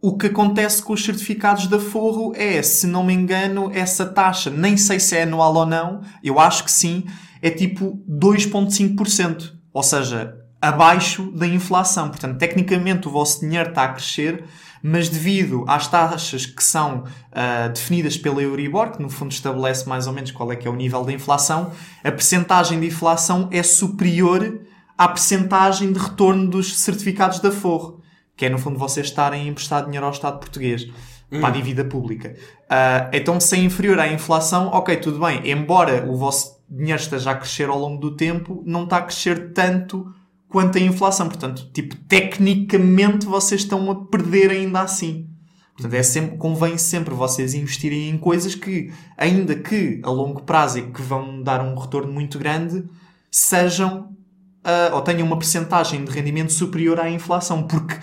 o que acontece com os certificados de aforro é, se não me engano, essa taxa, nem sei se é anual ou não, eu acho que sim, é tipo 2,5%. Ou seja, abaixo da inflação. Portanto, tecnicamente o vosso dinheiro está a crescer, mas devido às taxas que são ah, definidas pela Euribor, que no fundo estabelece mais ou menos qual é que é o nível da inflação, a percentagem de inflação é superior à percentagem de retorno dos certificados de aforro, que é no fundo vocês estarem a emprestar dinheiro ao Estado português para a dívida pública. Ah, então, se é inferior à inflação, ok, tudo bem. Embora o vosso dinheiro esteja a crescer ao longo do tempo, não está a crescer tanto quanto a inflação. Portanto, tipo, tecnicamente vocês estão a perder ainda assim. Portanto, é sempre, convém sempre vocês investirem em coisas que, ainda que a longo prazo e que vão dar um retorno muito grande, sejam ah, ou tenham uma percentagem de rendimento superior à inflação. Porque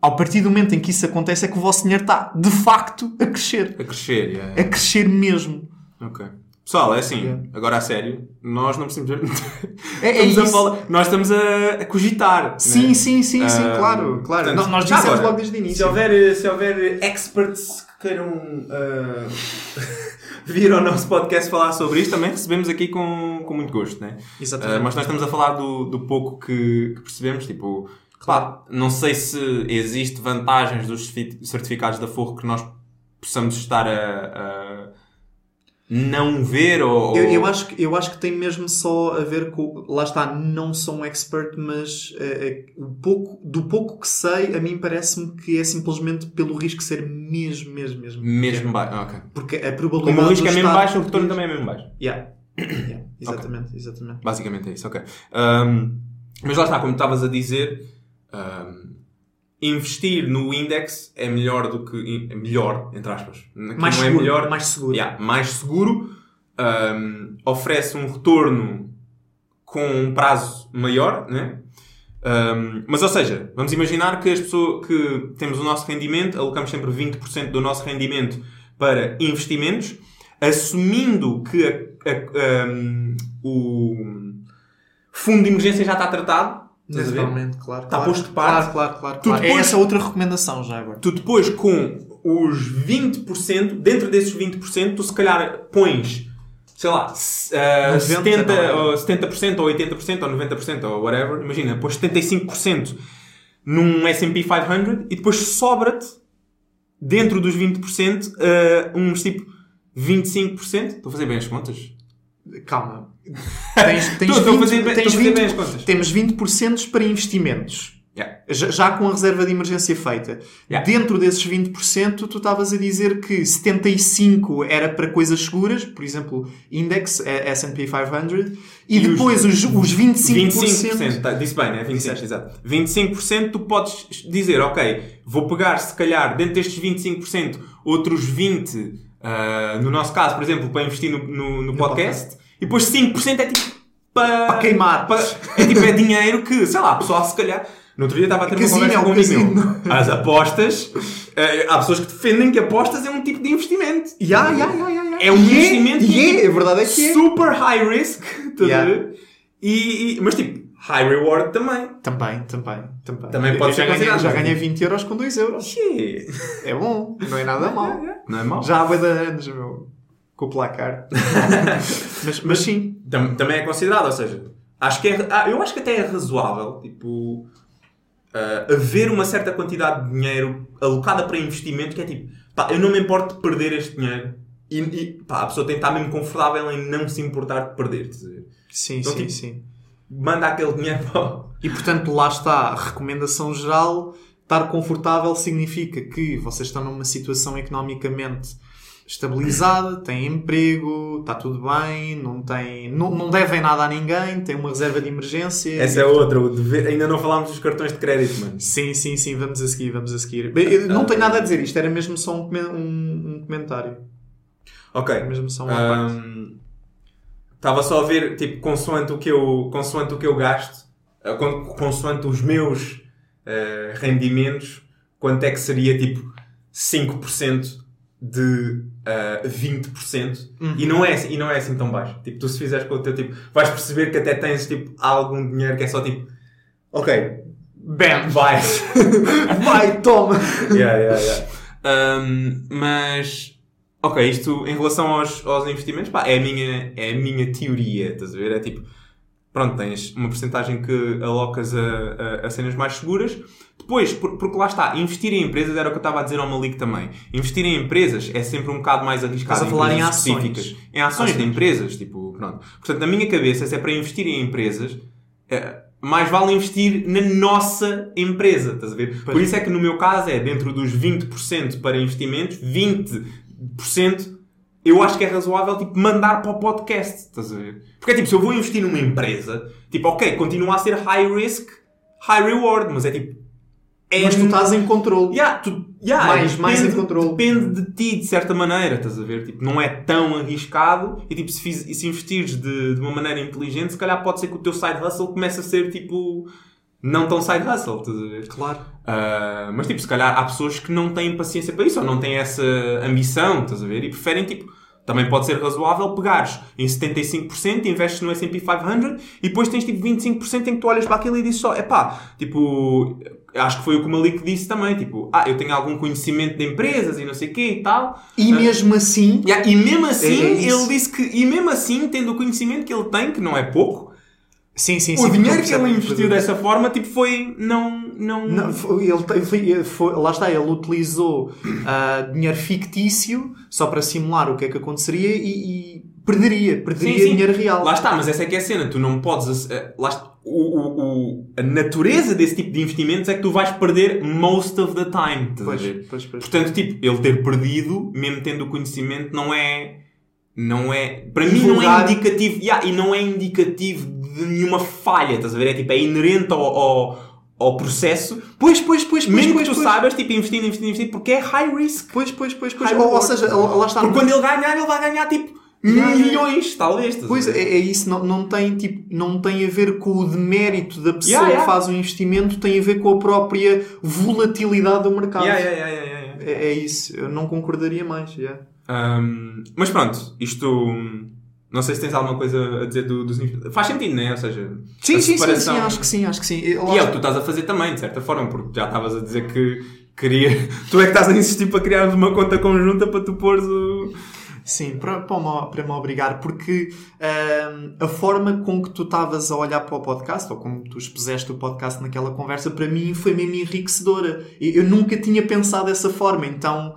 ao partir do momento em que isso acontece é que o vosso dinheiro está, de facto, a crescer. A crescer, yeah. A crescer mesmo. Ok. Pessoal, é assim, Yeah. agora a sério, nós não precisamos. É- é estamos a isso. falar, nós estamos a, a cogitar. Sim, né? sim, sim, sim, Ah, claro, claro. portanto, nós dissemos agora, logo desde o início. Se houver, se houver experts que queiram ah, vir ao nosso podcast falar sobre isto, também recebemos aqui com, com muito gosto, né? Exatamente. Ah, mas nós estamos a falar do, do pouco que, que percebemos, tipo, Pá, não sei se existe vantagens dos certi- certificados da Forro que nós possamos estar a, a não ver ou... Eu, eu acho que, eu acho que tem mesmo só a ver com. Lá está, não sou um expert, mas o pouco, do pouco que sei, a mim parece-me que é simplesmente pelo risco ser mesmo, mesmo, mesmo. Mesmo baixo. ok. Porque a probabilidade. Como o risco é mesmo baixo, o retorno também é mesmo baixo. Yeah. Yeah, Exatamente, exatamente. Basicamente é isso, ok. Ahm, mas lá está, como estavas a dizer, ahm, investir no index é melhor do que. É melhor, entre aspas. Aqui Mais não seguro, é melhor. mais seguro. Yeah, mais seguro, ahm, oferece um retorno com um prazo maior, né? Ahm, mas, ou seja, vamos imaginar que, as pessoas, que temos o nosso rendimento, alocamos sempre 20% do nosso rendimento para investimentos, assumindo que a- a- ahm, o fundo de emergência já está tratado. Naturalmente, claro. Está claro. posto de parte. Claro, claro, claro. Tu claro. É depois- essa outra recomendação já agora. Tu depois, com os 20%, dentro desses 20%, tu se calhar pões, sei lá, ah, 90, 70, não é? ou 70%, ou 80%, ou 90%, ou whatever. Imagina, pões 75% num S&P 500 e depois sobra-te, dentro dos 20%, ah, uns tipo 25%. Estou a fazer bem as contas? Calma. Tens, tens a 20, fazer tens estou a fazer 20 bem as contas. Temos 20% para investimentos. Yeah. Já, já com a reserva de emergência feita. Yeah. Dentro desses 20%, tu estavas a dizer que 75% era para coisas seguras, por exemplo, Index, eh, S&P 500, e, E depois os, os 25%... 25%, tá, disse bem, né? 25%, exato. 25% tu podes dizer, ok, vou pegar se calhar dentro destes 25% outros 20%, ah, no nosso caso, por exemplo, para investir no, no, no podcast, e depois 5% é tipo para, Para queimar. para- é tipo é dinheiro que, sei lá, a pessoa se calhar. No outro dia estava a ter uma Casino, conversa é o com um amigo casino. As apostas, eh, há pessoas que defendem que apostas é um tipo de investimento. Ya, ya, ya, ya. É um E investimento E é, a verdade é que é. super high risk, a Yeah. E, e- mas tipo, high reward também. Também, também, também. Também pode ser já ganhei, considerado. já ganhei 20 euros com 2 euros. Xê. É bom, não é nada mal. Não é mau. Já há de anos, meu. Com o placar. mas, mas sim. Tam- também é considerado, ou seja, acho que é, ah, eu acho que até é razoável, tipo, ah, haver uma certa quantidade de dinheiro alocada para investimento que é tipo, pá, eu não me importo de perder este dinheiro. E, e, pá, a pessoa tem que estar mesmo confortável em não se importar de perder. ver? Sim, Então, sim, tipo, sim. Manda aquele dinheiro para E portanto, lá está a recomendação geral. Estar confortável significa que vocês estão numa situação economicamente estabilizada, têm emprego, está tudo bem, não, têm, não, não devem nada a ninguém, têm uma reserva de emergência. Essa é outra, o dever- ainda não falámos dos cartões de crédito, mano. Sim, sim, sim, vamos a seguir, vamos a seguir. Eu não tenho nada a dizer, isto era mesmo só um, um- um comentário. Ok. Era mesmo só uma. Ahm, Estava só a ver, tipo, consoante o que eu, consoante o que eu gasto, eh, con- consoante os meus eh, rendimentos, quanto é que seria, tipo, 5% de eh, 20%. E, não é, assim- e não é assim tão baixo. Tipo, tu se fizeres com o teu, tipo, vais perceber que até tens, tipo, algum dinheiro que é só, tipo, ok, Bam! vai. Vai, toma! yeah, yeah, yeah. Um, mas, ok, isto em relação aos, aos investimentos, pá, é a, minha, é a minha teoria, estás a ver? É tipo, pronto, tens uma porcentagem que alocas a, a, a cenas mais seguras. Depois, por- porque lá está, investir em empresas era o que eu estava a dizer ao Malik também. Investir em empresas é sempre um bocado mais arriscado. Estás a falar em empresas ações. específicas. Em ações, de Ações. empresas, tipo, pronto. Portanto, na minha cabeça, se é para investir em empresas, é, mais vale investir na nossa empresa, estás a ver? Por isso é que no meu caso é dentro dos 20% para investimentos, 20% eu acho que é razoável tipo, mandar para o podcast, estás a ver? Porque é tipo, se eu vou investir numa empresa, tipo, ok, continua a ser high risk, high reward, mas é tipo. É Mas tu estás em controle. Yeah, tu, yeah, Mais- mais depende- em controle. Depende de ti, de certa maneira, estás a ver? Tipo, não é tão arriscado e tipo, se, fiz, se investires de, de uma maneira inteligente, se calhar pode ser que o teu side hustle comece a ser tipo. Não tão side hustle, estás a ver? Claro. Ah, mas tipo, se calhar há pessoas que não têm paciência para isso ou não têm essa ambição, estás a ver? E preferem tipo. Também pode ser razoável pegares em 75%, investes no S&P 500 e depois tens tipo 25% em que tu olhas para aquilo e dizes só, epá, tipo, acho que foi o que o Malik disse também, tipo, ah, eu tenho algum conhecimento de empresas e não sei o quê e tal. E Ah, mesmo assim, Yeah, e mesmo assim, É- é isso. ele disse que, e mesmo assim, tendo o conhecimento que ele tem, que não é pouco, sim, sim, o sim. dinheiro tu que ele investiu dessa forma, tipo, foi, não, não. Não, foi- ele foi- foi- lá está, ele utilizou ah, dinheiro fictício só para simular o que é que aconteceria e, e perderia, perderia Sim, sim. dinheiro real. Lá está, mas essa é que é a cena. Tu não podes. eh, lá o, o- o- a natureza desse tipo de investimentos é que tu vais perder most of the time. Pois, pois, pois. Portanto, tipo, ele ter perdido, mesmo tendo o conhecimento, não é. Não é. Para mim, não é indicativo. Yeah, e não é indicativo de nenhuma falha, estás a ver? É tipo, é inerente ao, ao, ao processo. Pois, pois, pois, pois, mesmo pois, que tu pois. saibas, tipo, investindo, investindo, investindo, porque é high risk. Pois, pois, pois, pois. Ou, ou seja, lá está. Porque quando ele ganhar, ele vai ganhar tipo yeah. milhões, talvez. Pois é, é isso, não, não, tem, tipo, não tem a ver com o demérito da pessoa Yeah, yeah. que faz o investimento, tem a ver com a própria volatilidade do mercado. Yeah. É, é isso, eu não concordaria mais. yeah. Um, mas pronto, isto. Não sei se tens alguma coisa a dizer do, dos. Faz sentido, não é? Ou seja, Sim, sim, sim, separação- sim, acho que sim, acho que sim. E é o que tu estás a fazer também, de certa forma, porque já estavas a dizer que queria. Tu é que estás a insistir para criarmos uma conta conjunta para tu pôres o. Sim, para, para, me, para me obrigar, porque a forma com que tu estavas a olhar para o podcast, ou como tu expuseste o podcast naquela conversa, para mim foi mesmo enriquecedora. Eu, eu nunca tinha pensado dessa forma, então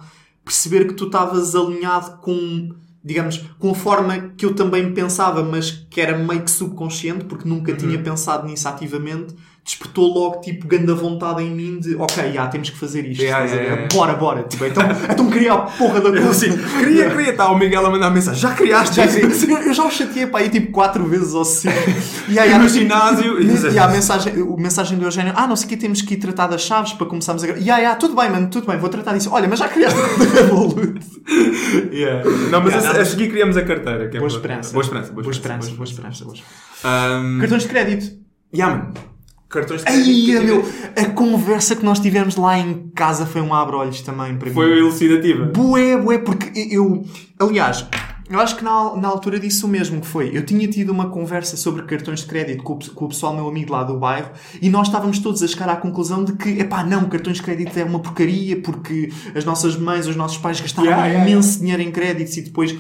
perceber que tu estavas alinhado com, digamos, com a forma que eu também pensava, mas que era meio que subconsciente, porque nunca tinha pensado nisso ativamente, despertou logo, tipo, grande vontade em mim de, ok, já, temos que fazer isto, Yeah, a yeah, yeah. bora, bora, tipo, então, então queria a porra da coisa. Assim, queria, queria. Está o Miguel a mandar mensagem. Já criaste Já, isso? sim, eu já o chateei para aí tipo 4 vezes ou 5. E aí, E há- no ginásio. e há a mensagem, a mensagem do Eugênio: Ah, não sei o que, temos que ir tratar das chaves para começarmos a. gra-" E aí, ah, tudo bem, mano, tudo bem, vou tratar disso. Olha, mas já criaste a. Yeah. Não, mas Yeah, a, a seguir criamos a carteira. que é Boa para- esperança. Boa esperança. Boa esperança, boa esperança. boa esperança. Um, Cartões de crédito. yeah, mano. Cartões de Ai, crédito. meu, a conversa que nós tivemos lá em casa foi um abre-olhos também para mim. Foi elucidativa. Bué, bué, porque eu. Aliás, eu acho que na, na altura disse o mesmo que foi. Eu tinha tido uma conversa sobre cartões de crédito com o, com o pessoal, meu amigo lá do bairro, e nós estávamos todos a chegar à conclusão de que, epá, não, cartões de crédito é uma porcaria porque as nossas mães, os nossos pais gastaram Yeah, yeah, imenso dinheiro em créditos e depois.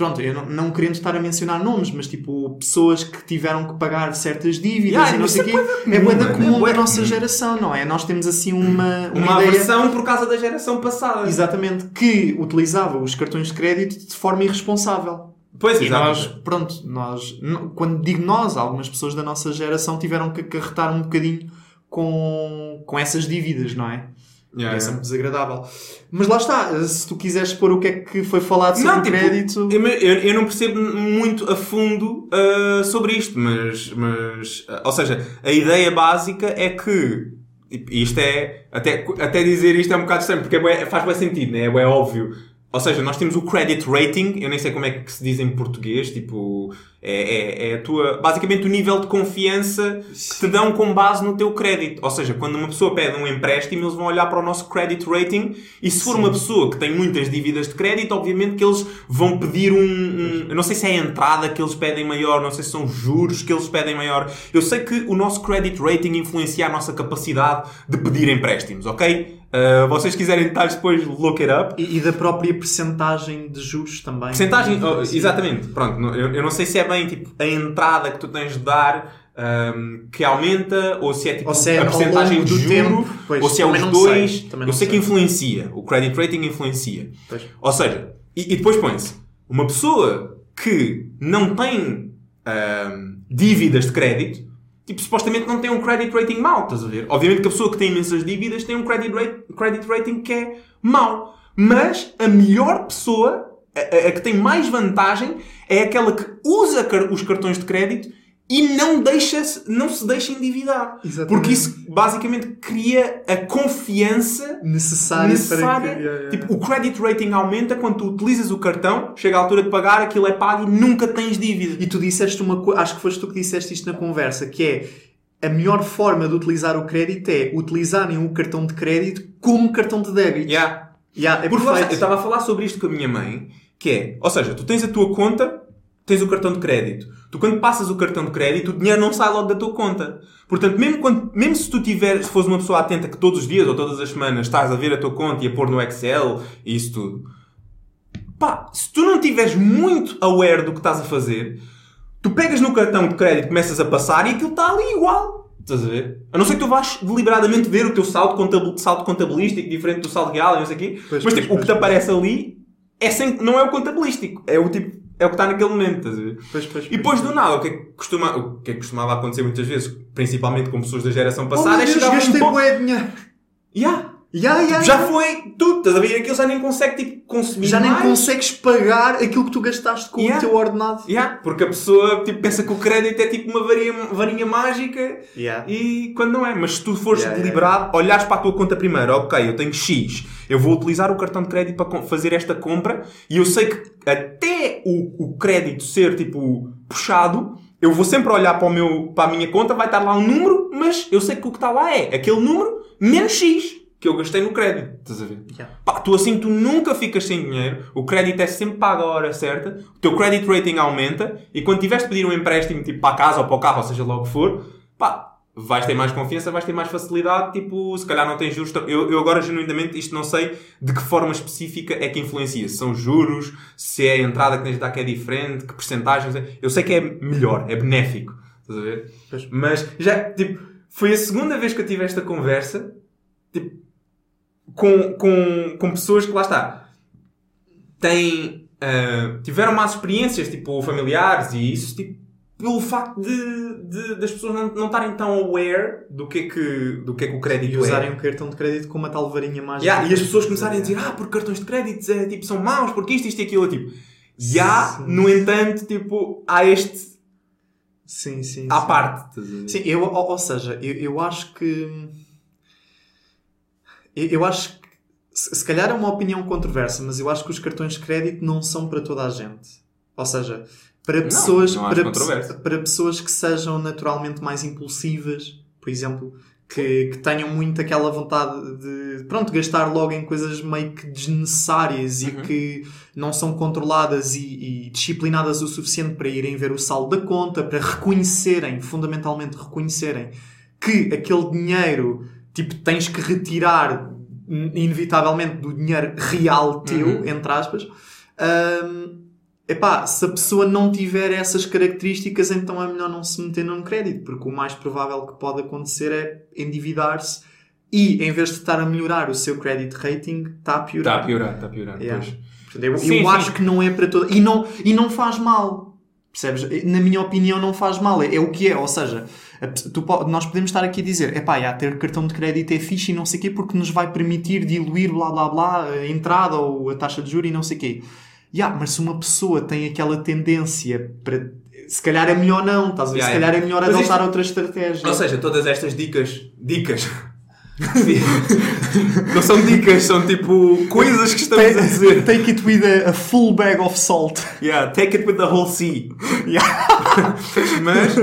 Pronto, eu não, não querendo estar a mencionar nomes, mas tipo, pessoas que tiveram que pagar certas dívidas Yeah, e não sei o é quê. bué da É comum, bué da mano, é comum bué da nossa geração, não é? Nós temos assim uma, uma, Uma aversão por causa da geração passada. Exatamente, que utilizava os cartões de crédito de forma irresponsável. Pois, E nós, pronto, nós, quando digo nós, algumas pessoas da nossa geração tiveram que acarretar um bocadinho com, com essas dívidas, não é? Yeah, é yeah. sempre desagradável. Mas lá está, se tu quiseres pôr o que é que foi falado sobre Não, o tipo, crédito. Eu, eu- não percebo muito a fundo ah, sobre isto, mas, mas. ah, ou seja, a ideia básica é que. e Isto é. Até, até dizer isto é um bocado estranho, porque é faz bem sentido, né? é óbvio. Ou seja, nós temos o credit rating, eu nem sei como é que se diz em português, tipo, é, é, é a tua, basicamente o nível de confiança que te dão com base no teu crédito. Ou seja, quando uma pessoa pede um empréstimo, eles vão olhar para o nosso credit rating e se for uma pessoa que tem muitas dívidas de crédito, obviamente que eles vão pedir um, um- eu não sei se é a entrada que eles pedem maior, não sei se são os juros que eles pedem maior. Eu sei que o nosso credit rating influencia a nossa capacidade de pedir empréstimos, ok? Uh, vocês quiserem detalhes depois, look it up. E, e da própria percentagem de juros também. Percentagem, oh, Sim. exatamente. Pronto, eu, eu não sei se é bem tipo a entrada que tu tens de dar um, que aumenta ou se é tipo se é a de do tempo. Pois, ou se é os dois. sei, eu não sei, que sei. influencia. O credit rating influencia. Pois. Ou seja, e, e depois põe-se uma pessoa que não tem ahm, dívidas de crédito, tipo, supostamente não tem um credit rating mau, estás a ver? Obviamente que a pessoa que tem imensas dívidas tem um credit, rate, credit rating que é mau. Mas a melhor pessoa, a, a- a que tem mais vantagem, é aquela que usa car- os cartões de crédito e não, deixa não se deixa endividar. Exatamente. Porque isso basicamente cria a confiança Necessário, necessária. para que... Yeah, yeah. Tipo, o credit rating aumenta quando tu utilizas o cartão, chega à altura de pagar, aquilo é pago e nunca tens dívida. E tu disseste uma coisa, acho que foste tu que disseste isto na conversa, que é a melhor forma de utilizar o crédito é utilizarem o cartão de crédito como cartão de débito. Yeah. Yeah, é Porque lá está, eu estava a falar sobre isto com a minha mãe, que é, ou seja, tu tens a tua conta, tens o cartão de crédito. Tu quando passas o cartão de crédito, o dinheiro não sai logo da tua conta. Portanto, mesmo, quando, mesmo se tu tiveres, se fores uma pessoa atenta que todos os dias ou todas as semanas estás a ver a tua conta e a pôr no Excel e isso tudo, pá, se tu não estiveres muito aware do que estás a fazer, tu pegas no cartão de crédito, começas a passar e aquilo está ali igual. Estás a ver? A não ser que tu vás deliberadamente ver o teu saldo, contabil- saldo contabilístico diferente do saldo real e não sei o quê. Pois, mas pois, tipo, o pois, que te aparece ali é sem, não é o contabilístico. É o tipo, é o que está naquele momento, estás a ver? Pois, pois, E depois do nada, o que, é que costuma, o que é que costumava acontecer muitas vezes, principalmente com pessoas da geração Oh, passada, meu é chegar um ponto... dinheiro. Yeah. Ya, Já ya. foi tudo, estás a ver? Aquilo já nem consegue tipo, consumir Já nem mais. consegues pagar aquilo que tu gastaste com Yeah. o teu ordenado. Yeah, porque a pessoa tipo, pensa que o crédito é tipo uma varinha, varinha mágica Yeah. e quando não é. Mas se tu fores Yeah, deliberado, olhares para a tua conta primeiro, ok, eu tenho X, eu vou utilizar o cartão de crédito para fazer esta compra e eu sei que até o, o crédito ser tipo puxado, eu vou sempre olhar para, o meu, para a minha conta, vai estar lá um número, mas eu sei que o que está lá é aquele número menos X que eu gastei no crédito. Estás a ver? Yeah. Pá, tu assim tu nunca ficas sem dinheiro, o crédito é sempre pago à hora certa, o teu credit rating aumenta e quando tiveres de pedir um empréstimo tipo para a casa ou para o carro, ou seja lá o que for, pá, vais ter mais confiança, vais ter mais facilidade, tipo, se calhar não tens juros. Eu, eu agora genuinamente isto não sei de que forma específica é que influencia. Se são juros, se é a entrada que tens de dar que é diferente, que porcentagens. é. Eu sei que é melhor, é benéfico. Estás a ver? Pois. Mas já, tipo, foi a segunda vez que eu tive esta conversa, tipo, com, com, com pessoas que lá está têm ah, tiveram más experiências tipo familiares e isso tipo pelo facto de, de- das pessoas não, não estarem tão aware do que é que, do que, é que o crédito E usarem é. o cartão de crédito como uma tal varinha mágica. Yeah, e as pessoas começarem a dizer ah, porque cartões de crédito é, tipo, são maus, porque isto, isto e aquilo. Tipo, já, Sim. no entanto, tipo, há este Sim, sim. à sim. parte. Sim, eu, ou, ou seja, eu, eu acho que. Eu, acho que. Se, calhar é uma opinião controversa, mas eu acho que os cartões de crédito não são para toda a gente. Ou seja, para pessoas, não acho para, para pessoas que sejam naturalmente mais impulsivas, por exemplo, que, que tenham muito aquela vontade de pronto, gastar logo em coisas meio que desnecessárias e Uhum. que não são controladas e, e disciplinadas o suficiente para irem ver o saldo da conta, para reconhecerem, fundamentalmente reconhecerem, que aquele dinheiro, tipo, tens que retirar inevitavelmente do dinheiro real teu, Uhum. entre aspas. Hum, epá, se a pessoa não tiver essas características, então é melhor não se meter num crédito, porque o mais provável que pode acontecer é endividar-se e, em vez de estar a melhorar o seu credit rating, está a Está piorar. a piorar, está a piorar. Yeah. pois. Eu, Sim, eu sim. acho que não é para toda. E não, e não faz mal. Percebes? Na minha opinião, não faz mal. É, é o que é. Ou seja, a tu nós podemos estar aqui a dizer: é pá, ter cartão de crédito é fixe e não sei o quê, porque nos vai permitir diluir blá blá blá a entrada ou a taxa de juros e não sei o quê. Yeah, mas se uma pessoa tem aquela tendência para. Se calhar é melhor não, estás a ver? Yeah, se calhar é melhor adotar isto- outra estratégia. Ou seja, todas estas dicas. Dicas. Não são dicas, são tipo coisas que estamos a dizer. Take it with a, a full bag of salt. Yeah, take it with the whole sea. Mas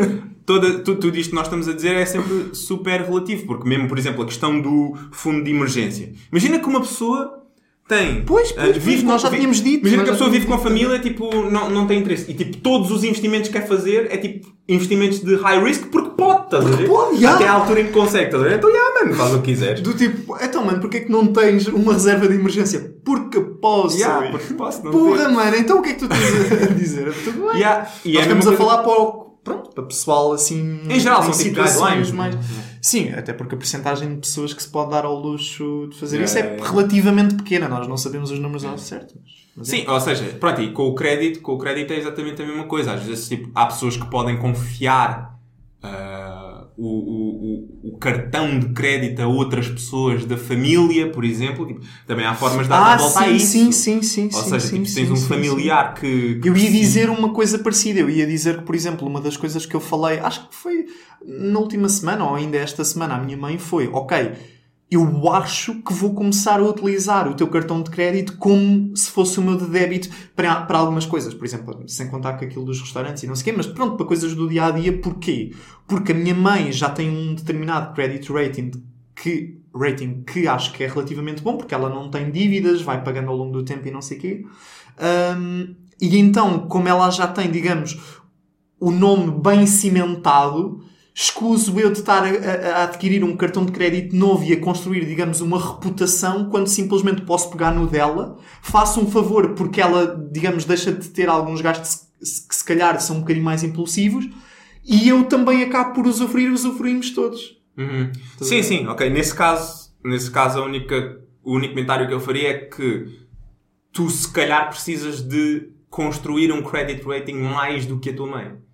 toda, tu- tudo isto que nós estamos a dizer é sempre super relativo, porque mesmo, por exemplo, a questão do fundo de emergência. Imagina que uma pessoa tem. Pois, pois, pois, nós já tínhamos dito, Imagina que a já pessoa vive com a família tipo, não, não tem interesse. E tipo, todos os investimentos que quer fazer é tipo investimentos de high risk porque pode, estás a ver? pode, yeah. Até à altura em que consegue, estás a ver? Então, yeah, mano, faz o que quiseres. Do tipo, então mano, porquê que não tens uma reserva de emergência? Porque posso. Yeah, porque posso, não Porra, ter. mano, então o que é que tu tens a dizer? Tudo bem. Yeah, e Nós é a estamos a coisa- falar para o, pronto, para pessoal assim. Em geral, são tipo situações guidelines. mais. Sim, até porque a porcentagem de pessoas que se pode dar ao luxo de fazer Yeah, isso é relativamente pequena. Nós não sabemos os números ao certo. Mas, é. Sim, ou seja, pronto, e com o crédito, com o crédito é exatamente a mesma coisa. Às vezes, tipo, há pessoas que podem confiar o, o, o, o cartão de crédito a outras pessoas da família, por exemplo. Tipo, também há formas de dar Ah, a volta a sim, isso. sim, sim, sim. Ou sim, seja, sim, tipo, tens um familiar que, que Eu ia dizer uma coisa parecida. Eu ia dizer que, por exemplo, uma das coisas que eu falei, acho que foi na última semana ou ainda esta semana, a minha mãe foi: Ok, eu acho que vou começar a utilizar o teu cartão de crédito como se fosse o meu de débito para, para algumas coisas. Por exemplo, sem contar com aquilo dos restaurantes e não sei o quê, mas pronto, para coisas do dia a dia. Porquê? Porque a minha mãe já tem um determinado credit rating que, rating que acho que é relativamente bom, porque ela não tem dívidas, vai pagando ao longo do tempo e não sei o quê. Um, e então, como ela já tem, digamos, o nome bem cimentado, escuso eu de estar a, a- adquirir um cartão de crédito novo e a construir, digamos, uma reputação quando simplesmente posso pegar no dela, faço um favor porque ela, digamos, deixa de ter alguns gastos que se calhar são um bocadinho mais impulsivos e eu também acabo por usufruir, usufruímos todos. Uhum. Sim, sim, ok. Nesse caso, nesse caso a única, o único comentário que eu faria é que tu se calhar precisas de construir um credit rating mais do que a tua mãe.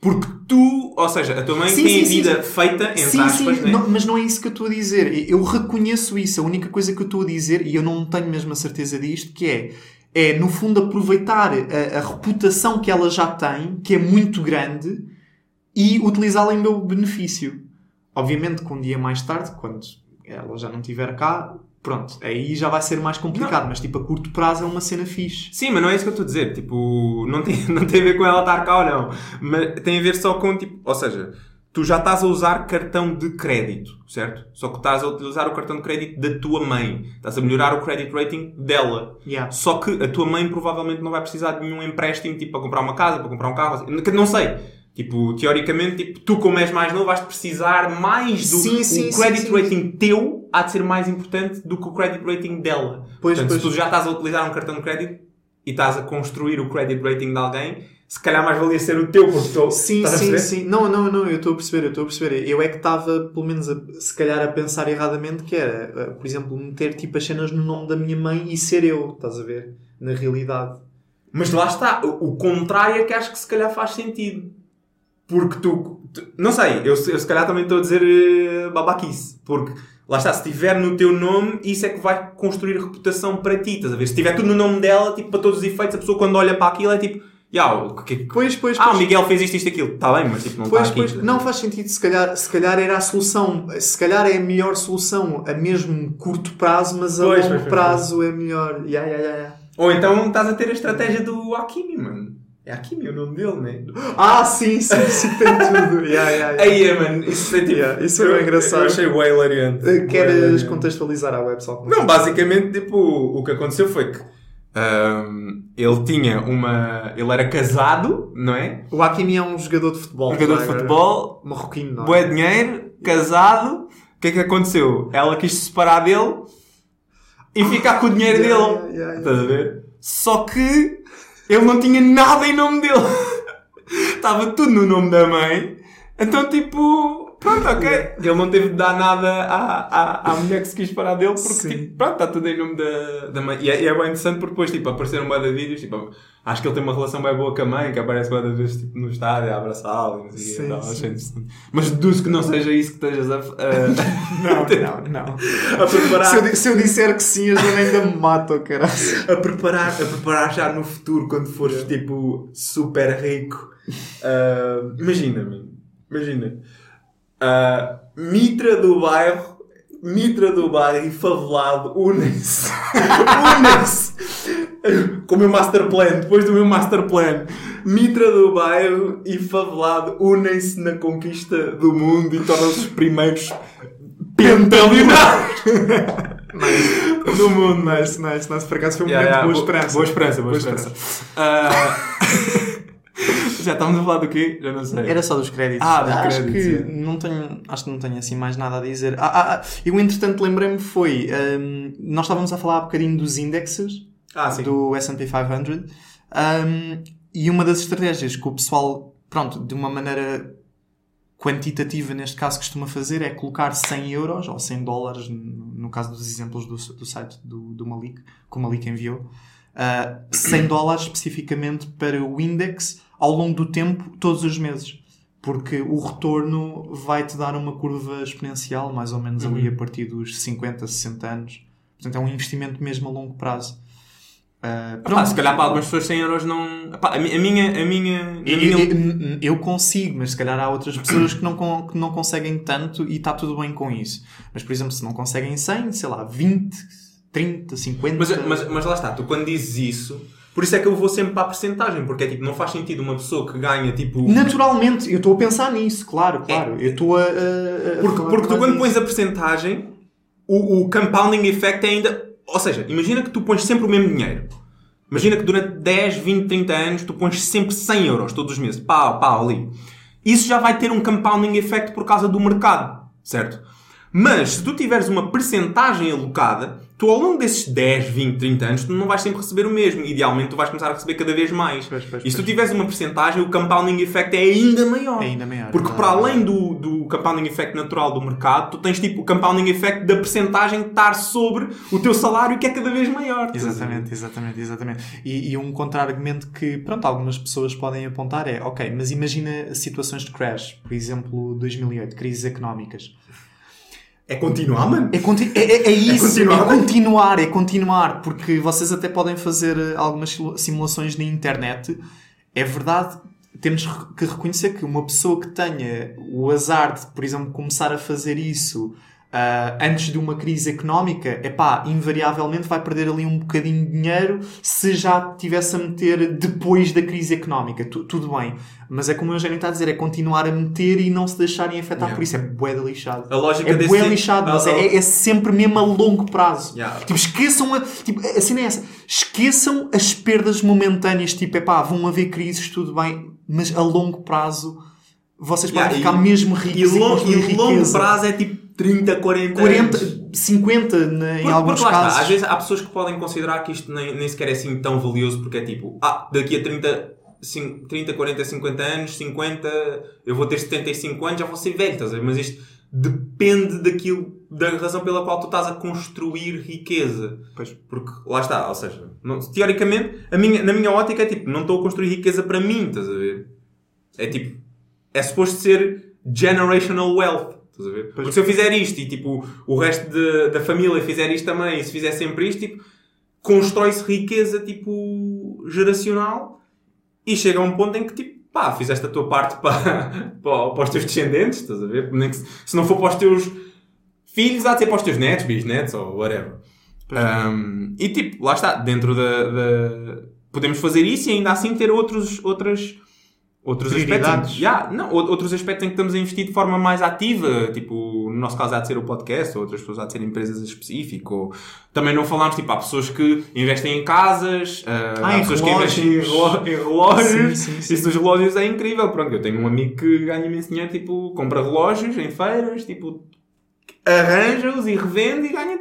Porque tu, ou seja, a tua mãe Sim, tem sim, a vida sim. feita, entre Sim, aspas, sim, né? não, mas não é isso que eu estou a dizer. Eu reconheço isso. A única coisa que eu estou a dizer, e eu não tenho mesmo a certeza disto, que é, é no fundo aproveitar a, a reputação que ela já tem, que é muito grande, e utilizá-la em meu benefício. Obviamente que um dia mais tarde, quando ela já não estiver cá, pronto, aí já vai ser mais complicado, mas tipo a curto prazo é uma cena fixe. Sim, mas não é isso que eu estou a dizer. Tipo, não tem, não tem a ver com ela estar cá ou não. Mas tem a ver só com, tipo, ou seja, tu já estás a usar cartão de crédito, certo? Só que estás a utilizar o cartão de crédito da tua mãe. Estás a melhorar o credit rating dela. Yeah. Só que a tua mãe provavelmente não vai precisar de nenhum empréstimo, tipo, para comprar uma casa, para comprar um carro. Não sei. Tipo, teoricamente, tipo, tu como és mais novo vais precisar mais do... Sim, sim, o credit sim, rating teu há de ser mais importante do que o credit rating dela. Pois, Portanto, pois. se tu já estás a utilizar um cartão de crédito e estás a construir o credit rating de alguém, se calhar mais valia ser o teu, porque tu Sim, sim, sim. Não, não, não, eu estou a perceber, eu estou a perceber. Eu é que estava, pelo menos, a- se calhar a pensar erradamente, que era, eh, por exemplo, meter tipo as cenas no nome da minha mãe e ser eu, estás a ver? Na realidade. Mas lá está, o, o contrário é que acho que se calhar faz sentido. Porque tu, tu- não sei, eu, eu se calhar também estou a dizer eh, babaquice. Porque lá está, se estiver no teu nome, isso é que vai construir reputação para ti, estás a ver? Se estiver tudo no nome dela, tipo, para todos os efeitos, a pessoa quando olha para aquilo é tipo, "Ya, o que, que- Pois, pois, ah, o pois. Miguel fez isto, isto, aquilo. Está bem, mas tipo, não Pois, aqui. pois, não faz sentido. Se calhar, se calhar era a solução. Se calhar é a melhor solução a mesmo curto prazo, mas a Pois, longo prazo é melhor. Ya, ya, ya. Ou então estás a ter a estratégia do Hakimi, mano. É Hakimi o nome dele, né? Ah, sim, sim, sim, tem tudo. Ya, ya, ya. Aí, mano, isso é tipo. Yeah, isso é bem engraçado. Eu achei bem hilariante. Eh, Queres hilariante. contextualizar a web só? Não, basicamente, tipo, o que aconteceu foi que ahm, ele tinha uma. Ele era casado, não é? O Hakimi é um jogador de futebol. Um jogador de já agora. futebol, Marroquino, não é? bué dinheiro, casado. O que é que aconteceu? Ela quis se separar dele e ficar com o dinheiro Yeah, dele. yeah, yeah, Estás a ver? Só que ele não tinha nada em nome dele. Estava tudo no nome da mãe. Então, tipo, pronto, ok. Ele não teve de dar nada à, à, à mulher que se quis parar dele porque, tipo, pronto, está tudo em nome da, da mãe. E é, e é bem interessante porque depois, tipo, apareceram bué de vídeos, tipo, acho que ele tem uma relação bem boa com a mãe, que aparece bué de vezes, tipo, no estádio, a abraçá-lo e não sei o quê, Sim, tal, sim. achei interessante. Mas deduzo que não seja isso que estejas a, a, Não, não, não. a preparar. Se eu, se eu disser que sim, a Joana ainda me mata, oh, caralho. a preparar, a preparar já no futuro, quando fores tipo super rico. Ah, imagina, imagina. Ah, Mitra do bairro, Mitra do bairro e favelado unem-se. unem-se. Com o meu master plan, depois do meu master plan. Mitra do bairro e favelado unem-se na conquista do mundo e tornam-se os primeiros pentalionários do mundo. Nice, nice, nice. Por acaso foi um Yeah, momento yeah, boa bo- esperança. Boa esperança, boa, esperança. Ah, já estávamos a falar do quê? Já não sei. Era só dos créditos. Ah, dos acho créditos, que não tenho, acho que não tenho assim mais nada a dizer. Ah, ah, ah, eu entretanto lembrei-me foi, hum, nós estávamos a falar há bocadinho dos indexes Ah, do S&P 500 hum, e uma das estratégias que o pessoal, pronto, de uma maneira quantitativa neste caso costuma fazer é colocar 100 euros ou 100 dólares no, no caso dos exemplos do, do site do, do Malik, que o Malik enviou uh, 100 dólares especificamente para o index ao longo do tempo, todos os meses. Porque o retorno vai-te dar uma curva exponencial, mais ou menos ali a partir dos 50, 60 anos. Portanto, é um investimento mesmo a longo prazo. Uh, Pá, se calhar para algumas pessoas 100 euros não. Pá, a, mi- a minha. A minha, eu, minha... eu- eu consigo, mas se calhar há outras pessoas que não, que não conseguem tanto e está tudo bem com isso. Mas, por exemplo, se não conseguem 100, sei lá, 20, 30, 50... Mas, mas, mas lá está, tu quando dizes isso. Por isso é que eu vou sempre para a porcentagem, porque é tipo, não faz sentido uma pessoa que ganha tipo. Naturalmente, eu estou a pensar nisso, claro, claro. Eu estou a... a- a Porque, porque tu quando pões a percentagem, o, o compounding effect é ainda. Ou seja, imagina que tu pões sempre o mesmo dinheiro. Imagina que durante 10, 20, 30 anos tu pões sempre 100 euros todos os meses. Pau, pau, ali. Isso já vai ter um compounding effect por causa do mercado, certo? Mas se tu tiveres uma percentagem alocada, tu ao longo desses 10, 20, 30 anos, tu não vais sempre receber o mesmo. Idealmente, tu vais começar a receber cada vez mais. Pois, pois, e se tu tiveres uma percentagem, o compounding effect é ainda maior. É ainda maior, Porque para além do, do compounding effect natural do mercado, tu tens tipo o compounding effect da percentagem estar sobre o teu salário que é cada vez maior. Exatamente, exatamente, exatamente. E, e um contra-argumento que, pronto, algumas pessoas podem apontar é, ok, mas imagina situações de crash, por exemplo, 2008, crises económicas. É continuar, mano. É, conti- é, é- é isso, continuar, é continuar, é continuar, porque vocês até podem fazer eh, algumas simu- simulações na internet. É verdade, temos que reconhecer que uma pessoa que tenha o azar de, por exemplo, começar a fazer isso ah, antes de uma crise económica, epá, invariavelmente vai perder ali um bocadinho de dinheiro se já tivesse a meter depois da crise económica. Tu- tudo bem. Mas é como o Eugênio está a dizer, é continuar a meter e não se deixarem afetar Yeah. por isso. É bué de lixado. A lógica É desse- bué lixado, mas é, é sempre mesmo a longo prazo. Yeah. Tipo, esqueçam a, tipo, a cena é essa. Esqueçam as perdas momentâneas. Tipo, é pá, vão haver crises, tudo bem, mas a longo prazo vocês podem Yeah, ficar e- mesmo E, ricos e, long, construir e longo prazo é tipo 30, 40 40, anos. 50 né, em Porque- alguns porque lá está, casos. Às vezes há pessoas que podem considerar que isto nem, nem sequer é assim tão valioso porque é tipo, ah, daqui a 30, cin- 30, 40, 50 anos, 50, eu vou ter 75 anos, já vou ser velho, estás a ver? Mas isto depende daquilo, da razão pela qual tu estás a construir riqueza. Pois. Porque lá está, ou seja, não- teoricamente, a minha, na minha ótica é tipo, não estou a construir riqueza para mim, estás a ver? É tipo, é suposto ser generational wealth. Estás a ver? Porque se eu fizer isto e tipo, o resto de- da família fizer isto também, e se fizer sempre isto, tipo, constrói-se riqueza tipo geracional e chega a um ponto em que tipo, pá, fizeste a tua parte para, para, para os teus descendentes, estás a ver? Nem que se, se não for para os teus filhos, há de ser para os teus netos, bisnetos ou whatever. Um, e tipo, lá está, dentro da, da- Podemos fazer isso e ainda assim ter outros, outras, outros aspectos. Yeah, não, ou- outros aspectos em que estamos a investir de forma mais ativa, tipo, no nosso caso há de ser o podcast, ou outras pessoas há de ser empresas em específico. Ou... Também não falamos, tipo, há pessoas que investem em casas, ah, Ah, há em pessoas que investem em relógios. relógios. Sim, sim, sim. Isso dos relógios é incrível. Pronto, eu tenho um amigo que ganha imenso dinheiro, tipo, compra relógios em feiras, tipo, arranja-os e revende e ganha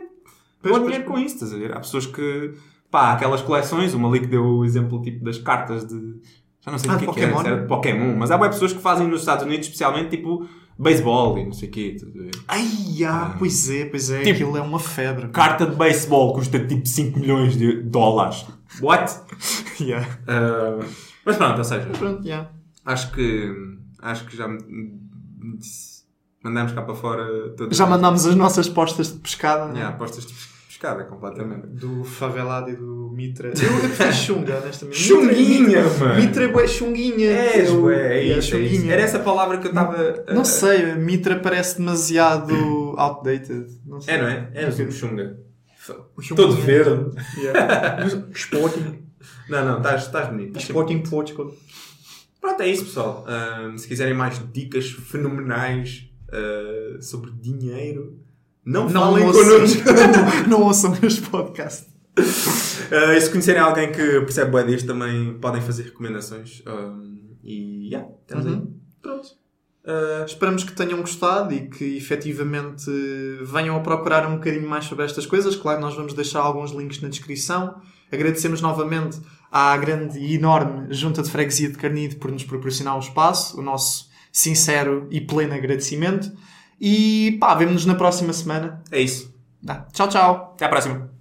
Pois, bom dinheiro com isso, estás a ver? Há pessoas que, pá, aquelas coleções, o Malik deu o exemplo tipo das cartas de, já não sei Ah, do que, é que era, Pokémon? se era de Pokémon, mas há boas pessoas que fazem nos Estados Unidos, especialmente tipo beisebol e não sei o quê? Ai, ah, pois é, pois é. Tipo, Aquilo é uma febre. Carta de beisebol custa tipo 5 milhões de dólares. What? Yeah. Ah, mas pronto, ou seja, Pronto, yeah. acho que acho que já mandamos cá para fora Já mandámos as nossas postas de pescada. né? Yeah, apostas de pescada completamente. Do favelado e do Mitra. Eu, prefiro Xunga, honestamente. Chunguinha, Mitra, mano. Mitra é bué Xunguinha. És, Eu- é yeah, isso, é isso. Xunguinha. Era essa palavra que eu estava. a- Não sei, Mitra parece demasiado outdated. Não sei. É, não é? É o Xunga. Xunguinha. Todo verde. Yeah. Sporting. Não, não, estás estás bonito. Sporting Portugal. Pronto, é isso, pessoal. Ahm, se quiserem mais dicas fenomenais ah, sobre dinheiro, não, Não falem ouçam, connosco. não, não ouçam este podcast. Ah, e se conhecerem alguém que percebe bem disto, também podem fazer recomendações. Ahm, e, yeah, estamos aí. Uhum. Pronto. Ah, Esperamos que tenham gostado e que efetivamente venham a procurar um bocadinho mais sobre estas coisas. Claro, nós vamos deixar alguns links na descrição. Agradecemos novamente à grande e enorme Junta de Freguesia de Carnide por nos proporcionar um espaço, o nosso sincero e pleno agradecimento. E pá, vemo-nos na próxima semana. é isso. Tá. Tchau, tchau. Até à próxima.